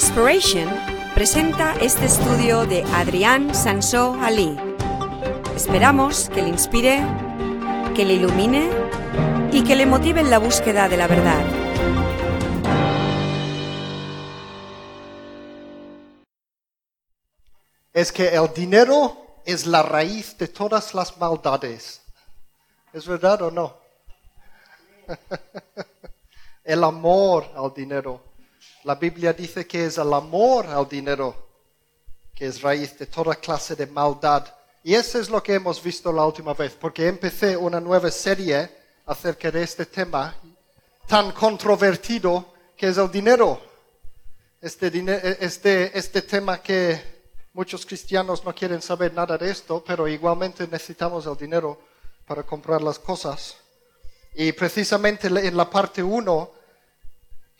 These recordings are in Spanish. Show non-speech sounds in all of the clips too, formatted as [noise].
Inspiration presenta este estudio de Adrián Sansó Ali. Esperamos que le inspire, que le ilumine y que le motive en la búsqueda de la verdad. es que el dinero es la raíz de todas las maldades. ¿Es verdad o no? [laughs] el amor al dinero. La Biblia dice que es el amor al dinero que es raíz de toda clase de maldad. Y eso es lo que hemos visto la última vez, porque empecé una nueva serie acerca de este tema tan controvertido que es el dinero. Este, dine- este, este tema que muchos cristianos no quieren saber nada de esto, pero igualmente necesitamos el dinero para comprar las cosas. Y precisamente en la parte 1,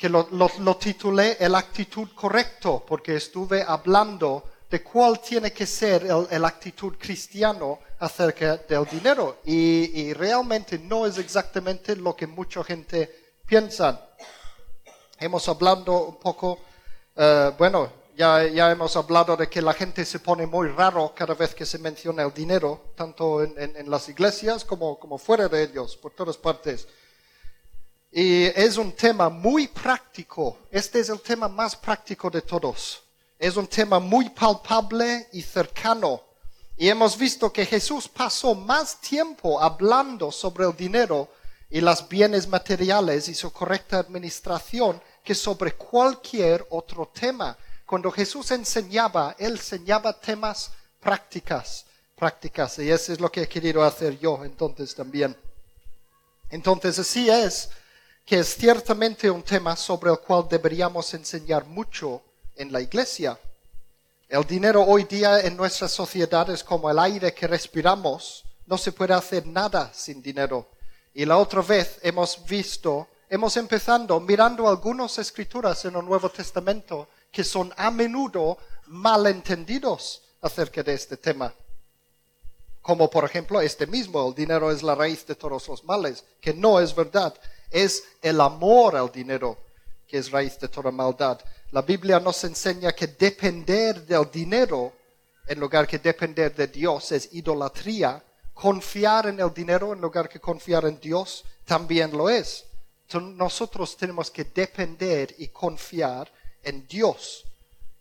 que lo, lo- lo titulé El actitud correcto, porque estuve hablando de cuál tiene que ser el actitud cristiano acerca del dinero. Y, y realmente no es exactamente lo que mucha gente piensa. Hemos hablado un poco, eh, bueno, ya, ya hemos hablado de que la gente se pone muy raro cada vez que se menciona el dinero, tanto en, en- en las iglesias como, como fuera de ellos, por todas partes. Y es un tema muy práctico. Este es el tema más práctico de todos. Es un tema muy palpable y cercano. Y hemos visto que Jesús pasó más tiempo hablando sobre el dinero y los bienes materiales y su correcta administración que sobre cualquier otro tema. Cuando Jesús enseñaba, él enseñaba temas prácticas, prácticas. Y eso es lo que he querido hacer yo entonces también. Entonces así es que es ciertamente un tema sobre el cual deberíamos enseñar mucho en la iglesia. El dinero hoy día en nuestra sociedad es como el aire que respiramos. No se puede hacer nada sin dinero. Y la otra vez hemos visto, hemos empezando mirando algunas escrituras en el Nuevo Testamento que son a menudo malentendidos acerca de este tema. Como por ejemplo este mismo, el dinero es la raíz de todos los males, que no es verdad. Es el amor al dinero que es raíz de toda maldad. La Biblia nos enseña que depender del dinero en lugar que depender de Dios es idolatría. Confiar en el dinero en lugar que confiar en Dios también lo es. Nosotros tenemos que depender y confiar en Dios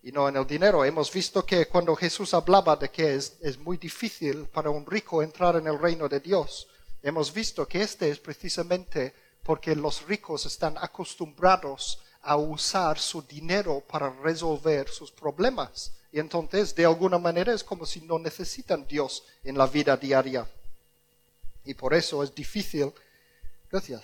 y no en el dinero. Hemos visto que cuando Jesús hablaba de que es, es muy difícil para un rico entrar en el reino de Dios, hemos visto que este es precisamente porque los ricos están acostumbrados a usar su dinero para resolver sus problemas. Y entonces, de alguna manera, es como si no necesitan Dios en la vida diaria. Y por eso es difícil, gracias,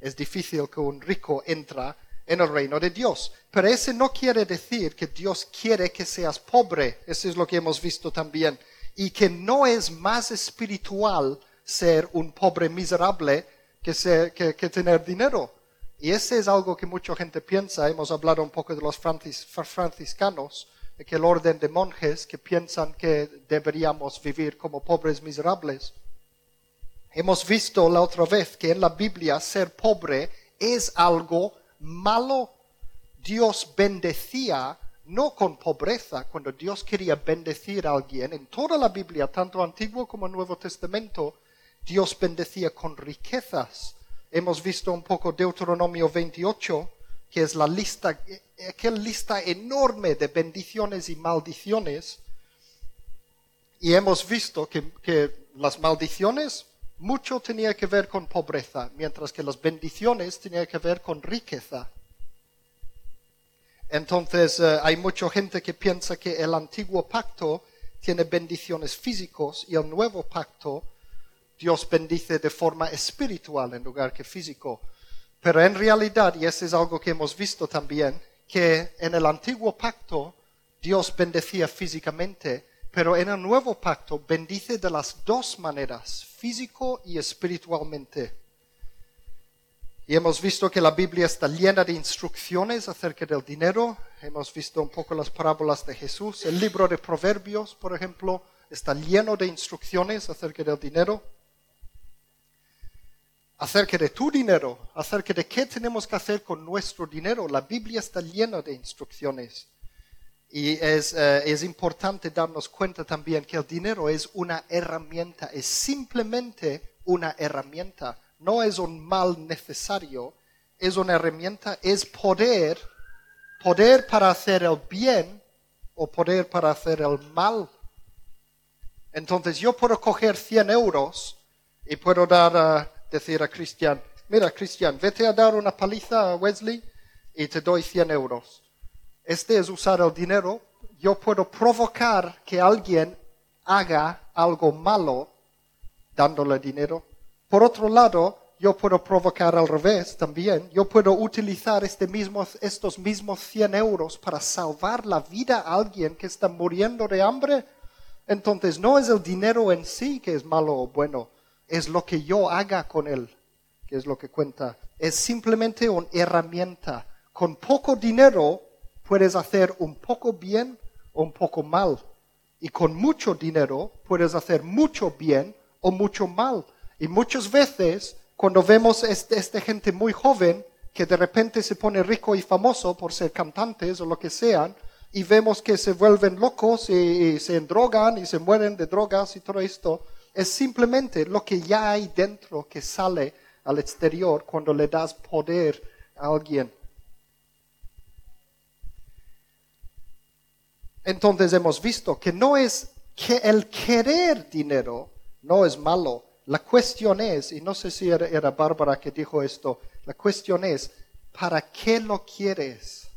es difícil que un rico entra en el reino de Dios. Pero ese no quiere decir que Dios quiere que seas pobre. Eso es lo que hemos visto también. Y que no es más espiritual ser un pobre miserable que, tener dinero. Y ese es algo que mucha gente piensa. Hemos hablado un poco de los francis- fra- franciscanos, de que el orden de monjes que piensan que deberíamos vivir como pobres miserables. Hemos visto la otra vez que en la Biblia ser pobre es algo malo. Dios bendecía no con pobreza, cuando Dios quería bendecir a alguien, en toda la Biblia, tanto Antiguo como Nuevo Testamento, Dios bendecía con riquezas. Hemos visto un poco Deuteronomio 28, que es la lista, aquella lista enorme de bendiciones y maldiciones. Y hemos visto que, las maldiciones mucho tenía que ver con pobreza, mientras que las bendiciones tenían que ver con riqueza. Entonces eh, hay mucha gente que piensa que el antiguo pacto tiene bendiciones físicos y el nuevo pacto Dios bendice de forma espiritual en lugar que físico. Pero en realidad, y eso es algo que hemos visto también, que en el antiguo pacto Dios bendecía físicamente, pero en el nuevo pacto bendice de las dos maneras, físico y espiritualmente. Y hemos visto que la Biblia está llena de instrucciones acerca del dinero. Hemos visto un poco las parábolas de Jesús. El libro de Proverbios, por ejemplo, está lleno de instrucciones acerca del dinero. Acerca de tu dinero, acerca de qué tenemos que hacer con nuestro dinero. La Biblia está llena de instrucciones. Y es, eh, es importante darnos cuenta también que el dinero es una herramienta, es simplemente una herramienta, no es un mal necesario, es una herramienta, es poder, poder para hacer el bien o poder para hacer el mal. Entonces yo puedo coger 100 euros y puedo dar a, decir a Cristian, mira Cristian, vete a dar una paliza a Wesley y te doy 100 euros. Este es usar el dinero. Yo puedo provocar que alguien haga algo malo dándole dinero. Por otro lado, yo puedo provocar al revés también. Yo puedo utilizar este mismo, estos mismos 100 euros para salvar la vida a alguien que está muriendo de hambre. Entonces no es el dinero en sí que es malo o bueno, es lo que yo haga con él, que es lo que cuenta. Es simplemente una herramienta. Con poco dinero puedes hacer un poco bien o un poco mal. Y con mucho dinero puedes hacer mucho bien o mucho mal. Y muchas veces cuando vemos esta este gente muy joven que de repente se pone rico y famoso por ser cantantes o lo que sean, y vemos que se vuelven locos y, se endrogan y se mueren de drogas y todo esto, es simplemente lo que ya hay dentro que sale al exterior cuando le das poder a alguien. Entonces hemos visto que no es que el querer dinero no es malo, la cuestión es, y no sé si era, Bárbara que dijo esto, la cuestión es, ¿para qué lo quieres?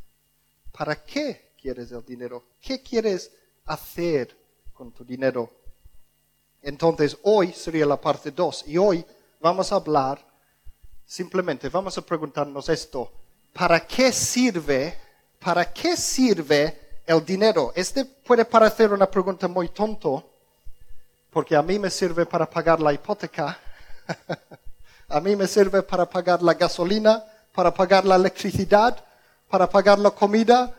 ¿Para qué quieres el dinero? ¿Qué quieres hacer con tu dinero? Entonces, hoy sería la parte 2 y hoy vamos a hablar, simplemente vamos a preguntarnos esto, ¿para qué sirve, para qué sirve el dinero? Este puede parecer una pregunta muy tonto, porque a mí me sirve para pagar la hipoteca, [laughs] a mí me sirve para pagar la gasolina, para pagar la electricidad, para pagar la comida,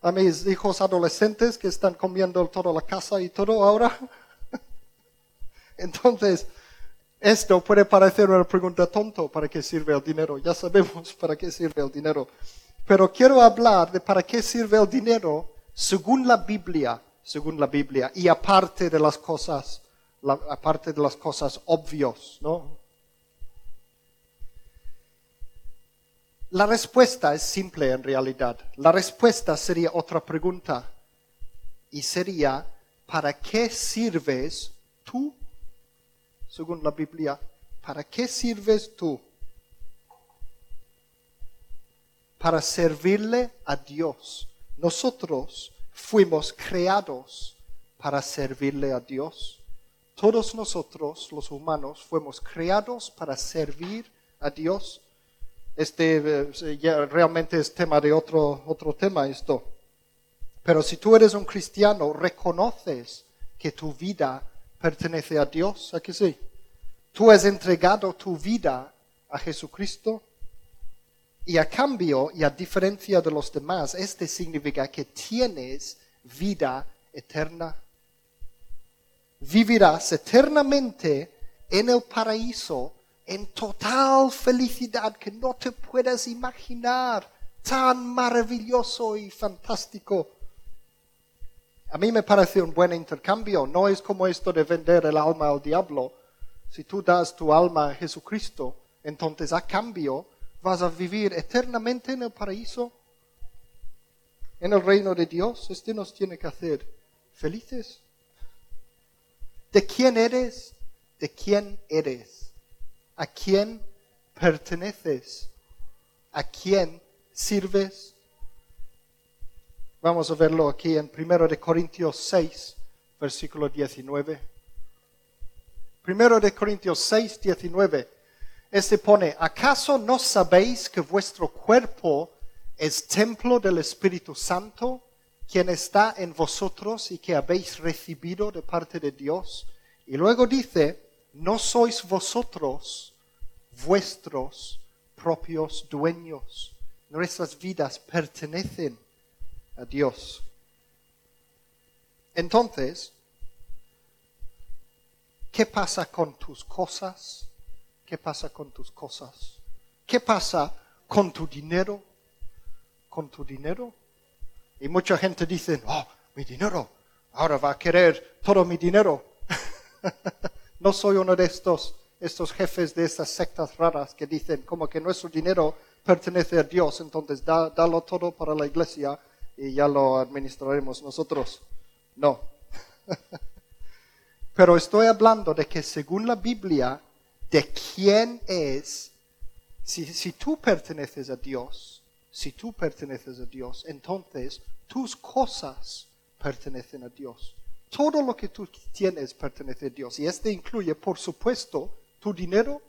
a mis hijos adolescentes que están comiendo toda la casa y todo ahora. Entonces, esto puede parecer una pregunta tonto, ¿para qué sirve el dinero? Ya sabemos [laughs] para qué sirve el dinero. Pero quiero hablar de para qué sirve el dinero según la Biblia, según la Biblia, y aparte de las cosas aparte de las cosas obvias, ¿no? La respuesta es simple en realidad. La respuesta sería otra pregunta y sería, ¿para qué sirves tú? Según la Biblia, ¿para qué sirves tú? Para servirle a Dios. Nosotros fuimos creados para servirle a Dios. Todos nosotros, los humanos, fuimos creados para servir a Dios. Este eh, realmente es tema de otro, otro tema esto. Pero si tú eres un cristiano, reconoces que tu vida pertenece a Dios, ¿a que sí? Tú has entregado tu vida a Jesucristo y a cambio y a diferencia de los demás, este significa que tienes vida eterna vivirás eternamente en el paraíso en total felicidad que no te puedes imaginar, tan maravilloso y fantástico. A mí me parece un buen intercambio, no es como esto de vender el alma al diablo. Si tú das tu alma a Jesucristo, entonces a cambio vas a vivir eternamente en el paraíso, en el reino de Dios. Este nos tiene que hacer felices. ¿De quién eres? ¿De quién eres? ¿A quién perteneces? ¿A quién sirves? Vamos a verlo aquí en 1 de Corintios 6, versículo 19. 1 de Corintios 6, 19. Este pone, ¿acaso no sabéis que vuestro cuerpo es templo del Espíritu Santo? quien está en vosotros y que habéis recibido de parte de Dios. Y luego dice, no sois vosotros vuestros propios dueños. Nuestras vidas pertenecen a Dios. Entonces, ¿qué pasa con tus cosas? ¿Qué pasa con tus cosas? ¿Qué pasa con tu dinero? ¿Con tu dinero? Y mucha gente dice, oh, mi dinero, ahora va a querer todo mi dinero. [laughs] no soy uno de estos, estos jefes de estas sectas raras que dicen como que nuestro dinero pertenece a Dios, entonces da, dalo todo para la iglesia y ya lo administraremos nosotros. No. [laughs] Pero estoy hablando de que según la Biblia, de quién es, si, si tú perteneces a Dios, si tú perteneces a Dios, entonces tus cosas pertenecen a Dios. Todo lo que tú tienes pertenece a Dios. Y este incluye, por supuesto, tu dinero,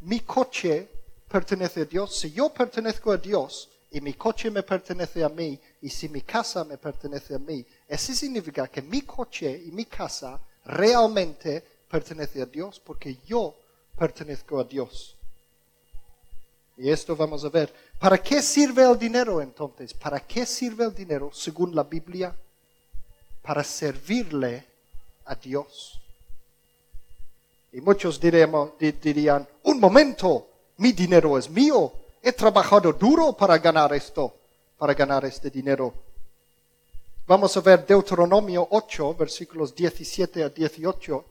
mi coche pertenece a Dios. Si yo pertenezco a Dios y mi coche me pertenece a mí, y si mi casa me pertenece a mí, eso significa que mi coche y mi casa realmente pertenece a Dios porque yo pertenezco a Dios. Y esto vamos a ver. ¿Para qué sirve el dinero entonces? ¿Para qué sirve el dinero según la Biblia? Para servirle a Dios. Y muchos dirían, un momento, mi dinero es mío. He trabajado duro para ganar esto, para ganar este dinero. Vamos a ver Deuteronomio 8, versículos 17 a 18.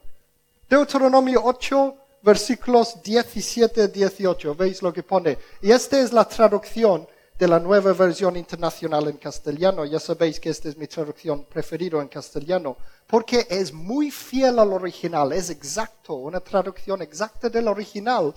Deuteronomio 8, versículos 17 a 18. ¿Veis lo que pone? Y esta es la traducción de la nueva versión internacional en castellano. Ya sabéis que esta es mi traducción preferida en castellano, porque es muy fiel al original, es exacto, una traducción exacta del original,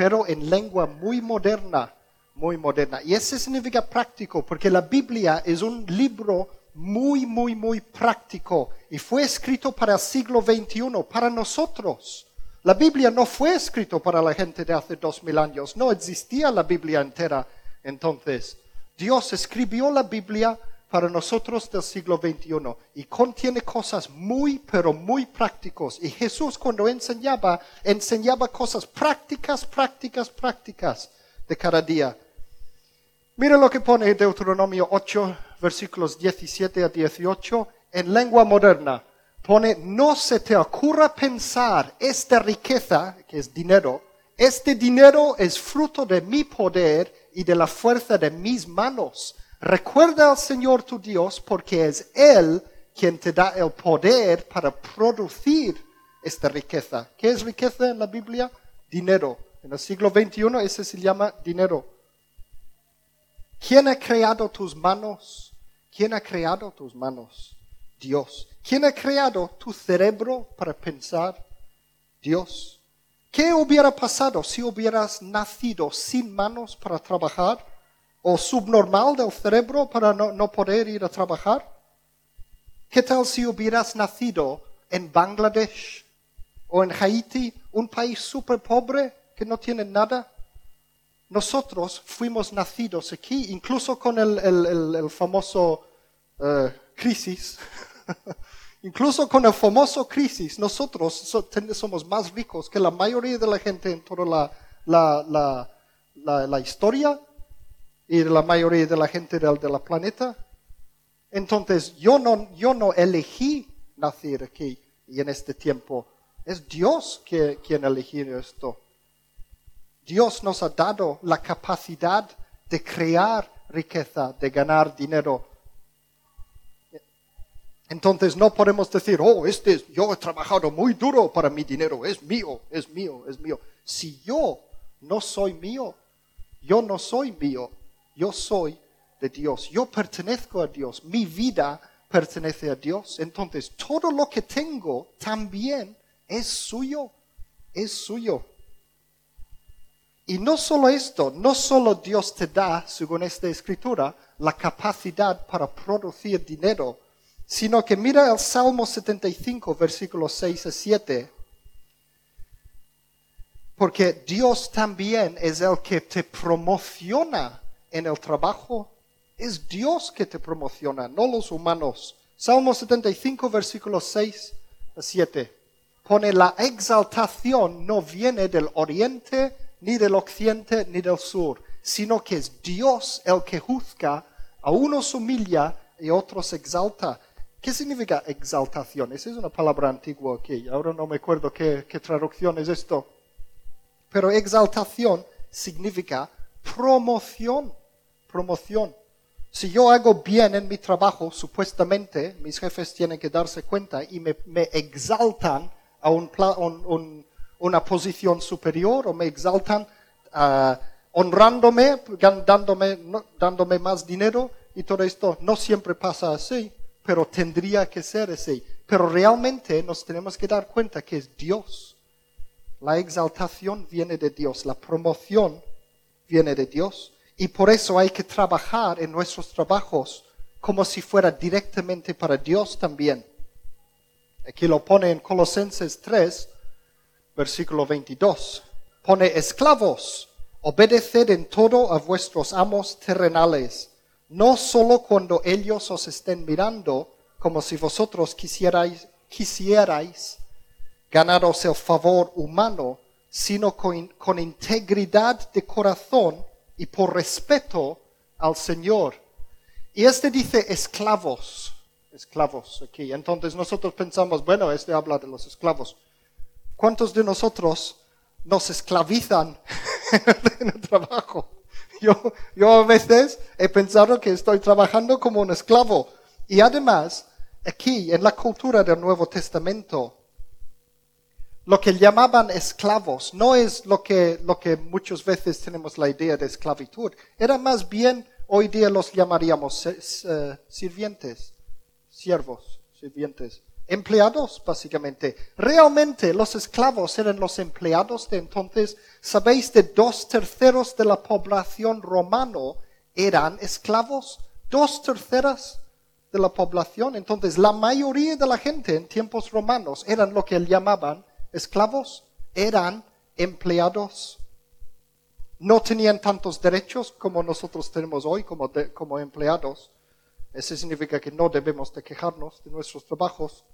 pero en lengua muy moderna, muy moderna. Y eso significa práctico, porque la Biblia es un libro muy, muy, muy práctico y fue escrito para el siglo XXI, para nosotros. La Biblia no fue escrito para la gente de hace dos mil años, no existía la Biblia entera entonces. Dios escribió la Biblia para nosotros del siglo XXI y contiene cosas muy, pero muy prácticos. Y Jesús cuando enseñaba, enseñaba cosas prácticas, prácticas, prácticas de cada día. Mira lo que pone Deuteronomio 8, versículos 17 a 18 en lengua moderna pone, no se te ocurra pensar esta riqueza, que es dinero, este dinero es fruto de mi poder y de la fuerza de mis manos. Recuerda al Señor tu Dios porque es Él quien te da el poder para producir esta riqueza. ¿Qué es riqueza en la Biblia? Dinero. En el siglo XXI ese se llama dinero. ¿Quién ha creado tus manos? ¿Quién ha creado tus manos? Dios. ¿Quién ha creado tu cerebro para pensar? Dios. ¿Qué hubiera pasado si hubieras nacido sin manos para trabajar? ¿O subnormal del cerebro para no, poder ir a trabajar? ¿Qué tal si hubieras nacido en Bangladesh o en Haití, un país súper pobre que no tiene nada? Nosotros fuimos nacidos aquí, incluso con el, famoso eh, crisis [laughs] Incluso con el famoso crisis, nosotros somos más ricos que la mayoría de la gente en toda la, historia y la mayoría de la gente del, de la planeta. Entonces, yo no, yo no elegí nacer aquí y en este tiempo. Es Dios que, quien eligió esto. Dios nos ha dado la capacidad de crear riqueza, de ganar dinero entonces no podemos decir, oh, este yo he trabajado muy duro para mi dinero, es mío, es mío, es mío. Si yo no soy mío, yo no soy mío, yo soy de Dios, yo pertenezco a Dios, mi vida pertenece a Dios. Entonces todo lo que tengo también es suyo, es suyo. Y no solo esto, no solo Dios te da, según esta escritura, la capacidad para producir dinero, sino que mira el Salmo 75, versículos 6 a 7. Porque Dios también es el que te promociona en el trabajo. Es Dios que te promociona, no los humanos. Salmo 75, versículos 6 a 7. Pone la exaltación no viene del oriente, ni del occidente, ni del sur, sino que es Dios el que juzga, a unos humilla y a otros exalta. ¿Qué significa exaltación? Esa es una palabra antigua aquí. Ahora no me acuerdo qué, traducción es esto. Pero exaltación significa promoción, promoción. Si yo hago bien en mi trabajo, supuestamente mis jefes tienen que darse cuenta y me, exaltan a un, una posición superior o me exaltan ah, honrándome, dándome, dándome más dinero y todo esto. No siempre pasa así, pero tendría que ser así. Pero realmente nos tenemos que dar cuenta que es Dios. La exaltación viene de Dios, la promoción viene de Dios. Y por eso hay que trabajar en nuestros trabajos como si fuera directamente para Dios también. Aquí lo pone en Colosenses 3, versículo 22. Pone, esclavos, obedeced en todo a vuestros amos terrenales, no solo cuando ellos os estén mirando, como si vosotros quisierais, ganaros el favor humano, sino con integridad de corazón y por respeto al Señor. Y este dice esclavos, esclavos aquí. Entonces nosotros pensamos, bueno, este habla de los esclavos. ¿Cuántos de nosotros nos esclavizan [laughs] en el trabajo? Yo, yo a veces he pensado que estoy trabajando como un esclavo. Y además, aquí en la cultura del Nuevo Testamento, lo que llamaban esclavos no es lo que, lo que muchas veces tenemos la idea de esclavitud. Era más bien, hoy día los llamaríamos eh, sirvientes, siervos, sirvientes, empleados básicamente. Realmente los esclavos eran los empleados de entonces. Sabéis de dos terceros de la población romano eran esclavos. Dos terceras de la población. Entonces, la mayoría de la gente en tiempos romanos eran lo que llamaban esclavos, eran empleados. No tenían tantos derechos como nosotros tenemos hoy como, empleados. Eso significa que no debemos de quejarnos de nuestros trabajos.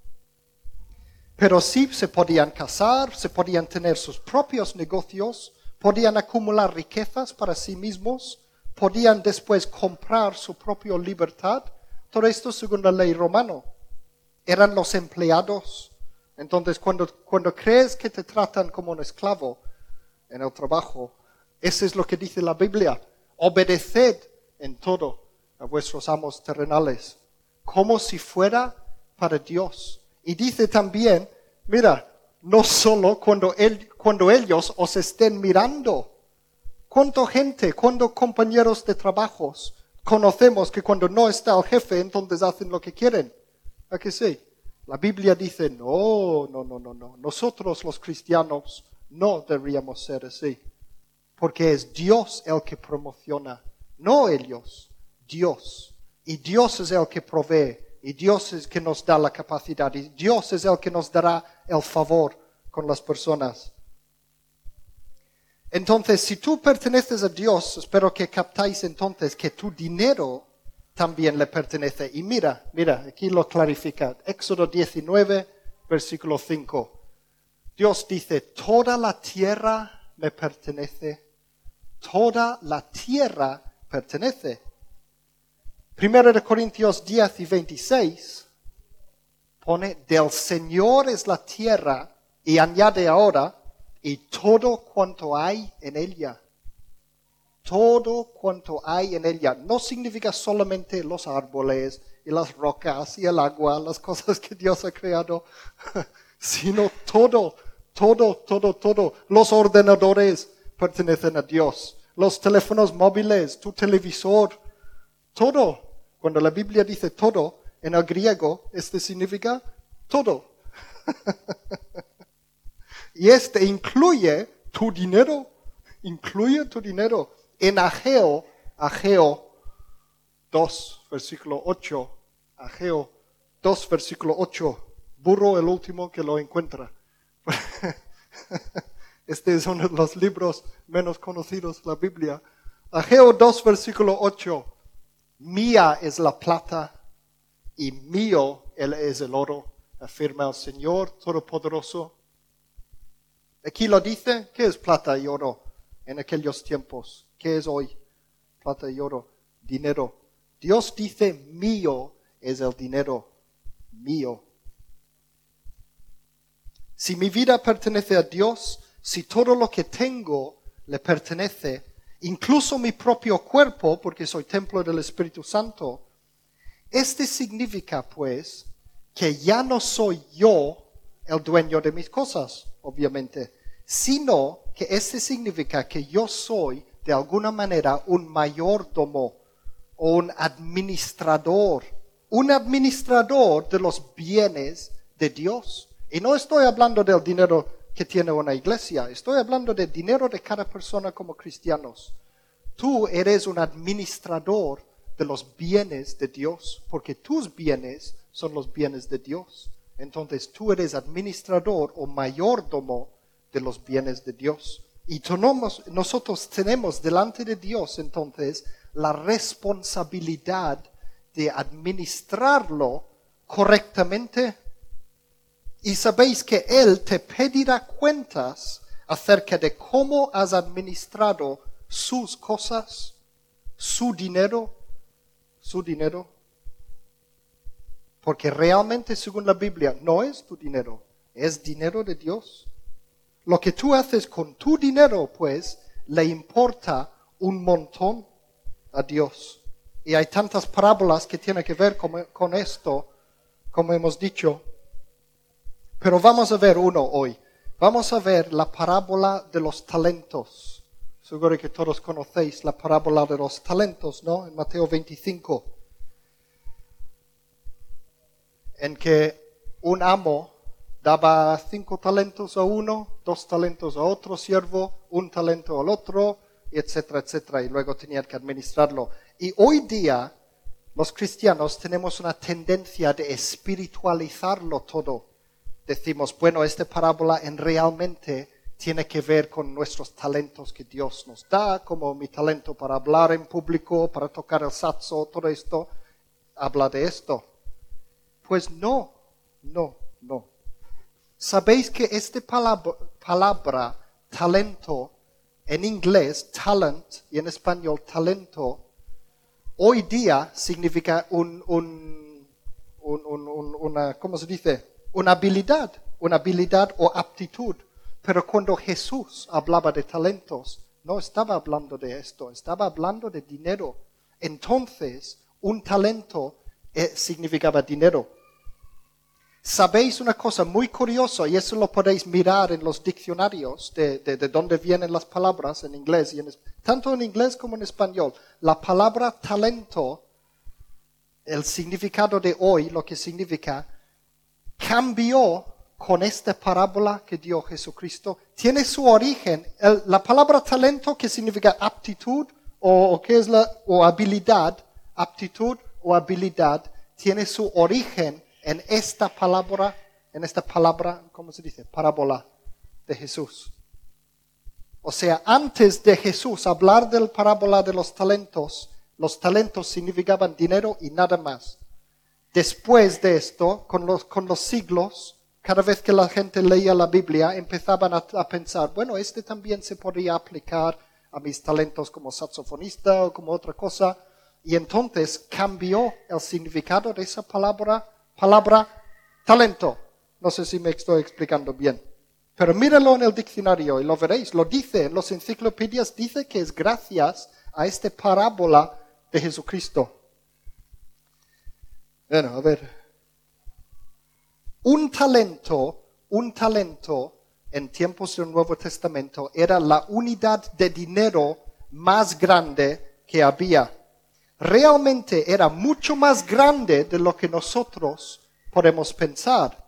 Pero sí se podían casar, se podían tener sus propios negocios, podían acumular riquezas para sí mismos, podían después comprar su propia libertad. Todo esto según la ley romana. Eran los empleados. Entonces, cuando, cuando crees que te tratan como un esclavo en el trabajo, eso es lo que dice la Biblia. Obedeced en todo a vuestros amos terrenales, como si fuera para Dios. Y dice también, mira, no solo cuando, él, cuando ellos os estén mirando. ¿Cuánta gente, cuántos compañeros de trabajos conocemos que cuando no está el jefe, entonces hacen lo que quieren? ¿A que sí? La Biblia dice, no, no, no, no, no. Nosotros los cristianos no deberíamos ser así. Porque es Dios el que promociona, no ellos, Dios. Y Dios es el que provee, y Dios es el que nos da la capacidad, y Dios es el que nos dará el favor con las personas. Entonces, si tú perteneces a Dios, espero que captáis entonces que tu dinero también le pertenece. Y mira, mira, aquí lo clarifica. Éxodo 19, versículo 5. Dios dice, toda la tierra me pertenece. Toda la tierra pertenece. Primero de Corintios 10 y 26 pone, del Señor es la tierra y añade ahora, y todo cuanto hay en ella. Todo cuanto hay en ella. No significa solamente los árboles y las rocas y el agua, las cosas que Dios ha creado, [laughs] sino todo, todo, todo, todo. Los ordenadores pertenecen a Dios. Los teléfonos móviles, tu televisor, todo. Cuando la Biblia dice todo, en el griego, este significa todo. [laughs] Y este incluye tu dinero, incluye tu dinero. En Ageo, Ageo 2, versículo 8, Ageo 2, versículo 8, burro el último que lo encuentra. [laughs] Este es uno de los libros menos conocidos de la Biblia. Ageo 2, versículo 8, mía es la plata y mío él es el oro, afirma el Señor Todopoderoso. Aquí lo dice, ¿qué es plata y oro en aquellos tiempos? ¿Qué es hoy? Plata y oro, dinero. Dios dice, mío es el dinero, mío. Si mi vida pertenece a Dios, si todo lo que tengo le pertenece, incluso mi propio cuerpo, porque soy templo del Espíritu Santo, este significa pues que ya no soy yo el dueño de mis cosas, obviamente, sino que este significa que yo soy de alguna manera un mayordomo o un administrador, un administrador de los bienes de Dios. Y no estoy hablando del dinero que tiene una iglesia, estoy hablando del dinero de cada persona como cristianos. Tú eres un administrador de los bienes de Dios, porque tus bienes son los bienes de Dios. Entonces tú eres administrador o mayordomo de los bienes de Dios. Y nosotros tenemos delante de Dios entonces la responsabilidad de administrarlo correctamente. Y sabéis que Él te pedirá cuentas acerca de cómo has administrado sus cosas, su dinero, su dinero. Porque realmente, según la Biblia, no es tu dinero, es dinero de Dios. Lo que tú haces con tu dinero, pues, le importa un montón a Dios. Y hay tantas parábolas que tienen que ver con, esto, como hemos dicho. Pero vamos a ver uno hoy. Vamos a ver la parábola de los talentos. Seguro que todos conocéis la parábola de los talentos, ¿no? En Mateo 25. En que un amo daba cinco talentos a uno, dos talentos a otro siervo, un talento al otro, etcétera, etcétera, y luego tenían que administrarlo. Y hoy día los cristianos tenemos una tendencia de espiritualizarlo todo. Decimos, bueno, esta parábola en realmente tiene que ver con nuestros talentos que Dios nos da, como mi talento para hablar en público, para tocar el saxo, todo esto, habla de esto. Pues no, no, no. Sabéis que esta palabra, talento en inglés talent y en español talento, hoy día significa un, una, ¿cómo se dice? Una habilidad, una habilidad o aptitud. Pero cuando Jesús hablaba de talentos, no estaba hablando de esto, estaba hablando de dinero. Entonces, un talento eh, significaba dinero. Sabéis una cosa muy curiosa, y eso lo podéis mirar en los diccionarios de, de, dónde vienen las palabras en inglés, y en, tanto en inglés como en español. La palabra talento, el significado de hoy, lo que significa, cambió con esta parábola que dio Jesucristo. Tiene su origen, la palabra talento, que significa aptitud o, o es la o habilidad, aptitud o habilidad, tiene su origen en esta palabra, en esta palabra, ¿cómo se dice? Parábola de Jesús. O sea, antes de Jesús hablar del parábola de los talentos, los talentos significaban dinero y nada más. Después de esto, con los, con los siglos, cada vez que la gente leía la Biblia, empezaban a, a pensar, bueno, este también se podría aplicar a mis talentos como saxofonista o como otra cosa. Y entonces cambió el significado de esa palabra palabra talento. No sé si me estoy explicando bien. Pero míralo en el diccionario y lo veréis. Lo dice en las enciclopedias, dice que es gracias a esta parábola de Jesucristo. Bueno, a ver. Un talento, un talento en tiempos del Nuevo Testamento era la unidad de dinero más grande que había realmente era mucho más grande de lo que nosotros podemos pensar.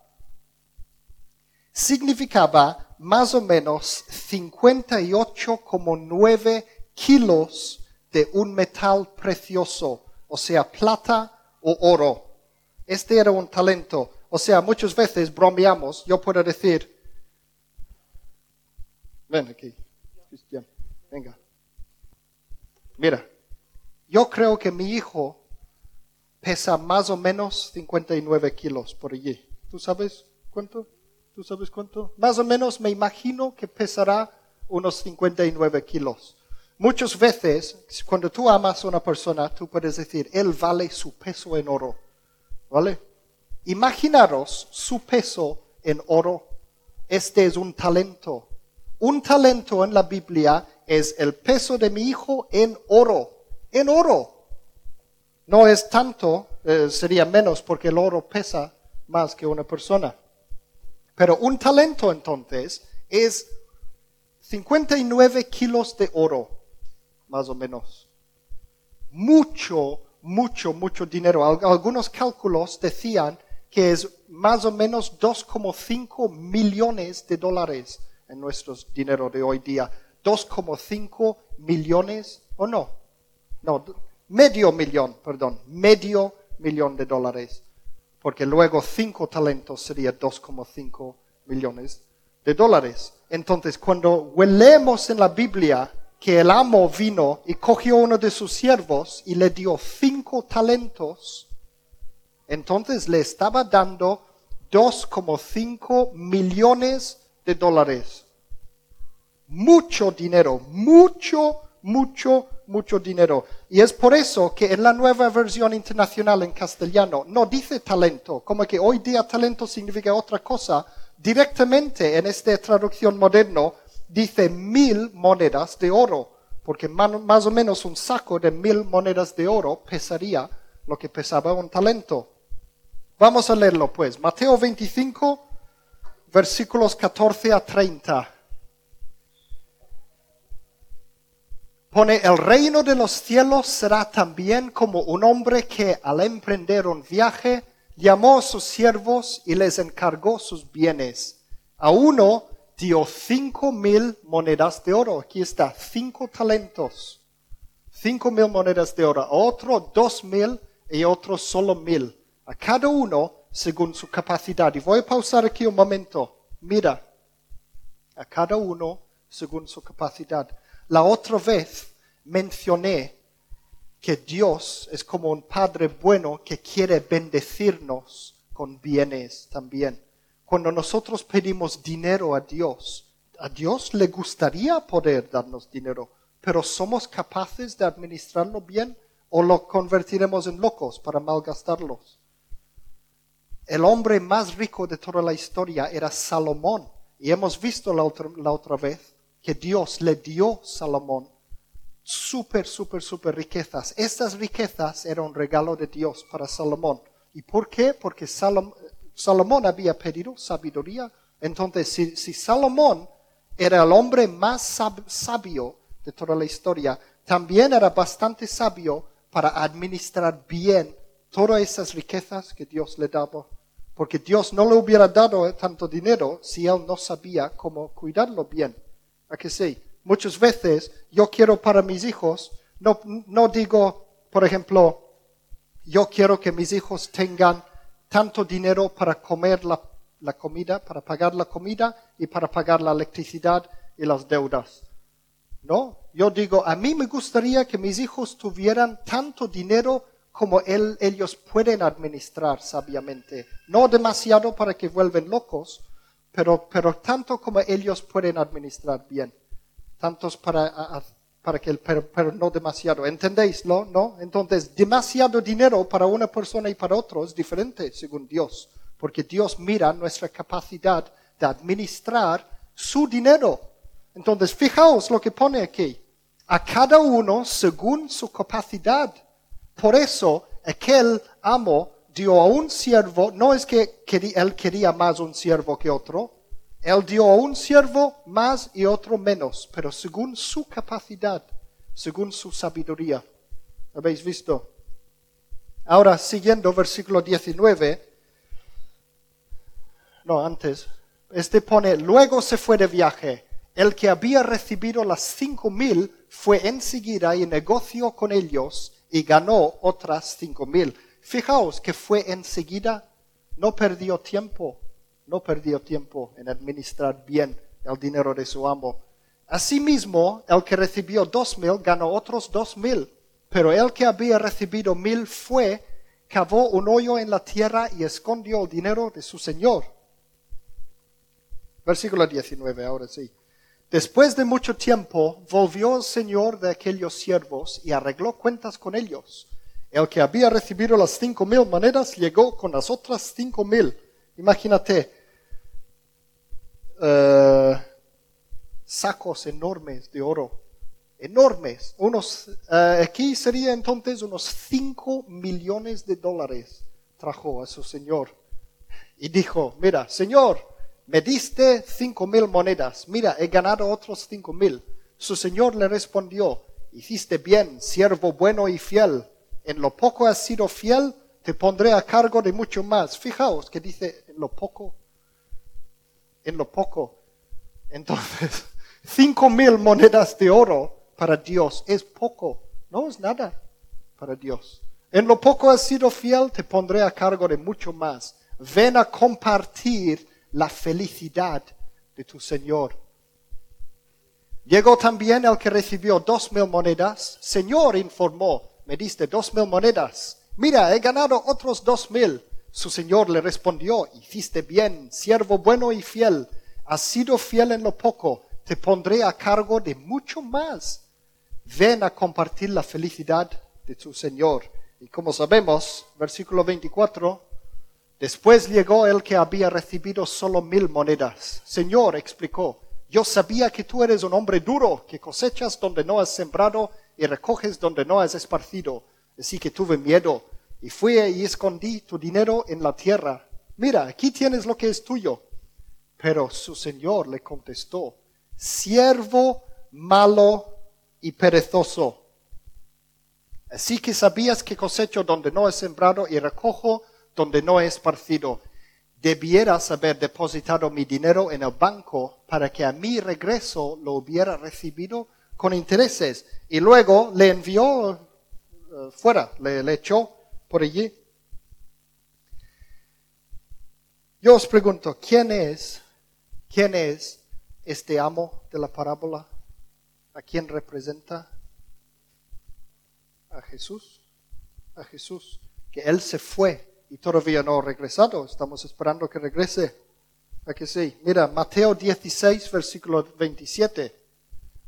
Significaba más o menos 58,9 kilos de un metal precioso, o sea, plata o oro. Este era un talento. O sea, muchas veces bromeamos, yo puedo decir, ven aquí, Cristian, venga. Mira, yo creo que mi hijo pesa más o menos 59 kilos por allí. ¿Tú sabes cuánto? ¿Tú sabes cuánto? Más o menos me imagino que pesará unos 59 kilos. Muchas veces, cuando tú amas a una persona, tú puedes decir, él vale su peso en oro. ¿Vale? Imaginaros su peso en oro. Este es un talento. Un talento en la Biblia es el peso de mi hijo en oro, en oro. No es tanto, eh, sería menos porque el oro pesa más que una persona. Pero un talento entonces es 59 kilos de oro, más o menos. Mucho, mucho, mucho dinero. Algunos cálculos decían que es más o menos 2,5 millones de dólares en nuestro dinero de hoy día. 2,5 millones, o no, no, medio millón, perdón, medio millón de dólares, porque luego cinco talentos sería 2,5 millones de dólares. Entonces, cuando leemos en la Biblia que el amo vino y cogió uno de sus siervos y le dio cinco talentos, entonces le estaba dando 2,5 millones de dólares. Mucho dinero, mucho, mucho, mucho dinero. Y es por eso que en la nueva versión internacional en castellano no dice talento, como que hoy día talento significa otra cosa. Directamente en esta traducción moderna dice mil monedas de oro, porque más o menos un saco de mil monedas de oro pesaría lo que pesaba un talento. Vamos a leerlo pues. Mateo 25, versículos 14 a 30. Pone, el reino de los cielos será también como un hombre que al emprender un viaje llamó a sus siervos y les encargó sus bienes. A uno dio cinco mil monedas de oro. Aquí está, cinco talentos. Cinco mil monedas de oro. A otro dos mil y otro solo mil a cada uno según su capacidad. Y voy a pausar aquí un momento. Mira, a cada uno según su capacidad. La otra vez mencioné que Dios es como un Padre bueno que quiere bendecirnos con bienes también. Cuando nosotros pedimos dinero a Dios, a Dios le gustaría poder darnos dinero, pero ¿somos capaces de administrarlo bien o lo convertiremos en locos para malgastarlos? El hombre más rico de toda la historia era Salomón. Y hemos visto la otra, vez que Dios le dio Salomón súper, súper, súper riquezas. Estas riquezas eran un regalo de Dios para Salomón. ¿Y por qué? Porque Salomón había pedido sabiduría. Entonces, si Salomón era el hombre más sabio de toda la historia, también era bastante sabio para administrar bien todas esas riquezas que Dios le daba porque Dios no le hubiera dado tanto dinero si él no sabía cómo cuidarlo bien. ¿A que sí? Muchas veces yo quiero para mis hijos, no, no digo, por ejemplo, yo quiero que mis hijos tengan tanto dinero para comer la, la comida, para pagar la comida y para pagar la electricidad y las deudas. No, yo digo, a mí me gustaría que mis hijos tuvieran tanto dinero como ellos pueden administrar sabiamente. No demasiado para que vuelven locos, pero, pero tanto como ellos pueden administrar bien. Tantos para, para que, pero, pero no demasiado. ¿Entendéislo? ¿No? Entonces, demasiado dinero para una persona y para otro es diferente según Dios, porque Dios mira nuestra capacidad de administrar su dinero. Entonces, fijaos lo que pone aquí. A cada uno según su capacidad por eso aquel amo dio a un siervo, no es que él quería más un siervo que otro, él dio a un siervo más y otro menos, pero según su capacidad, según su sabiduría. ¿Habéis visto? Ahora, siguiendo versículo 19, no, antes, este pone, luego se fue de viaje. El que había recibido las cinco mil fue enseguida y negoció con ellos y ganó otras cinco mil. Fijaos que fue enseguida, no perdió tiempo, no perdió tiempo en administrar bien el dinero de su amo. Asimismo, el que recibió dos mil ganó otros dos mil, pero el que había recibido mil fue, cavó un hoyo en la tierra y escondió el dinero de su señor. Versículo 19, ahora sí. Después de mucho tiempo volvió el señor de aquellos siervos y arregló cuentas con ellos. El que había recibido las cinco mil monedas llegó con las otras cinco mil. Imagínate, eh, sacos enormes de oro. Enormes. Unos, eh, aquí sería entonces unos 5 millones de dólares trajo a su señor. Y dijo, mira, señor, me diste cinco mil monedas. Mira, he ganado otros cinco mil. Su señor le respondió, hiciste bien, siervo bueno y fiel. En lo poco has sido fiel, te pondré a cargo de mucho más. Fijaos que dice en lo poco. En lo poco. Entonces, [laughs] cinco mil monedas de oro para Dios es poco. No es nada para Dios. En lo poco has sido fiel, te pondré a cargo de mucho más. Ven a compartir la felicidad de tu Señor. Llegó también el que recibió dos mil monedas. Señor, informó, me diste dos mil monedas. Mira, he ganado otros dos mil. Su Señor le respondió, hiciste bien, siervo bueno y fiel. Has sido fiel en lo poco, te pondré a cargo de mucho más. Ven a compartir la felicidad de tu Señor. Y como sabemos, versículo 24, después llegó el que había recibido solo mil monedas. Señor, explicó, yo sabía que tú eres un hombre duro, que cosechas donde no has sembrado y recoges donde no has esparcido. Así que tuve miedo y fui y escondí tu dinero en la tierra. Mira, aquí tienes lo que es tuyo. Pero su señor le contestó, siervo malo y perezoso. Así que sabías que cosecho donde no he sembrado y recojo donde no he esparcido. Debieras haber depositado mi dinero en el banco para que a mi regreso lo hubiera recibido con intereses. Y luego le envió eh, fuera, le, le echó por allí. Yo os pregunto, ¿quién es, quién es este amo de la parábola? ¿A quién representa? a Jesús, a Jesús, que Él se fue y todavía no ha regresado. Estamos esperando que regrese. ¿A que sí? Mira, Mateo 16, versículo 27.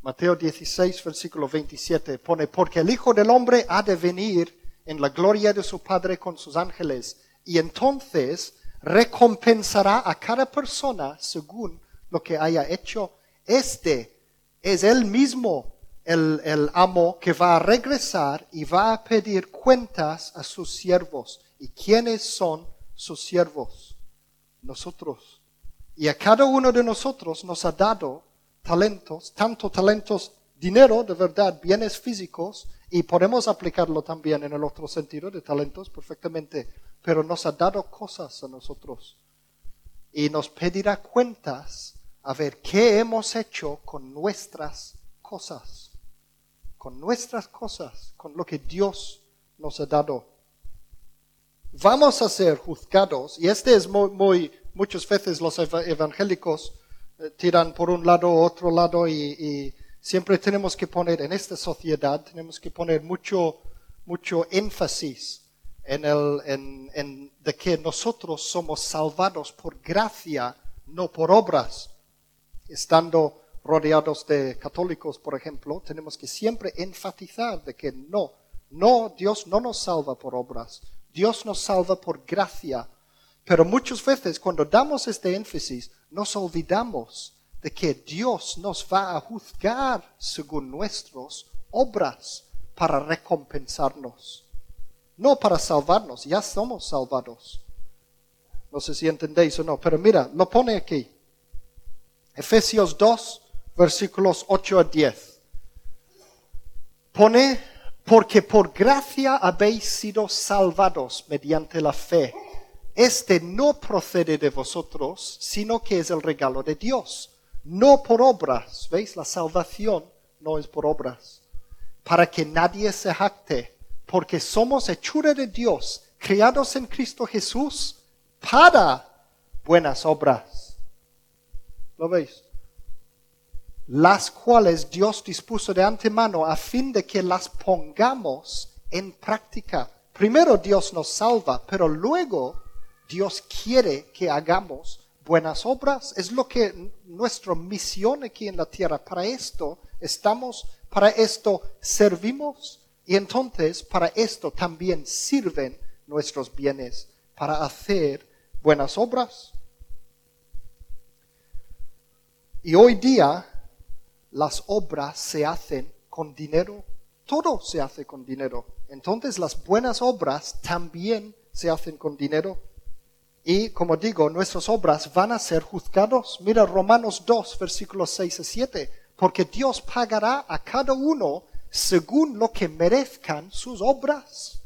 Mateo 16, versículo 27 pone, porque el Hijo del Hombre ha de venir en la gloria de su Padre con sus ángeles, y entonces recompensará a cada persona según lo que haya hecho. Este es el mismo el, amo que va a regresar y va a pedir cuentas a sus siervos. ¿Y quiénes son sus siervos? Nosotros. Y a cada uno de nosotros nos ha dado talentos, tanto talentos, dinero, de verdad, bienes físicos, y podemos aplicarlo también en el otro sentido de talentos perfectamente, pero nos ha dado cosas a nosotros. Y nos pedirá cuentas a ver qué hemos hecho con nuestras cosas con nuestras cosas, con lo que Dios nos ha dado. Vamos a ser juzgados, y este es muy, muchas veces los evangélicos eh, tiran por un lado o otro lado y, siempre tenemos que poner en esta sociedad, tenemos que poner mucho, mucho énfasis en, el, en, en de que nosotros somos salvados por gracia, no por obras, estando rodeados de católicos, por ejemplo, tenemos que siempre enfatizar de que no, no, Dios no nos salva por obras, Dios nos salva por gracia. Pero muchas veces cuando damos este énfasis, nos olvidamos de que Dios nos va a juzgar según nuestras obras para recompensarnos, no para salvarnos, ya somos salvados. No sé si entendéis o no, pero mira, lo pone aquí. Efesios 2, versículos 8 a 10. Pone, porque por gracia habéis sido salvados mediante la fe. Este no procede de vosotros, sino que es el regalo de Dios, no por obras. ¿Veis? La salvación no es por obras. Para que nadie se jacte, porque somos hechura de Dios, creados en Cristo Jesús para buenas obras. ¿Lo veis? Las cuales Dios dispuso de antemano a fin de que las pongamos en práctica. Primero Dios nos salva, pero luego Dios quiere que hagamos buenas obras. Es lo que nuestra misión aquí en la tierra. Para esto estamos, para esto servimos y entonces para esto también sirven nuestros bienes, para hacer buenas obras. Y hoy día las obras se hacen con dinero. Todo se hace con dinero. Entonces las buenas obras también se hacen con dinero. Y como digo, nuestras obras van a ser juzgados. Mira Romanos 2, versículos 6 a 7. Porque Dios pagará a cada uno según lo que merezcan sus obras.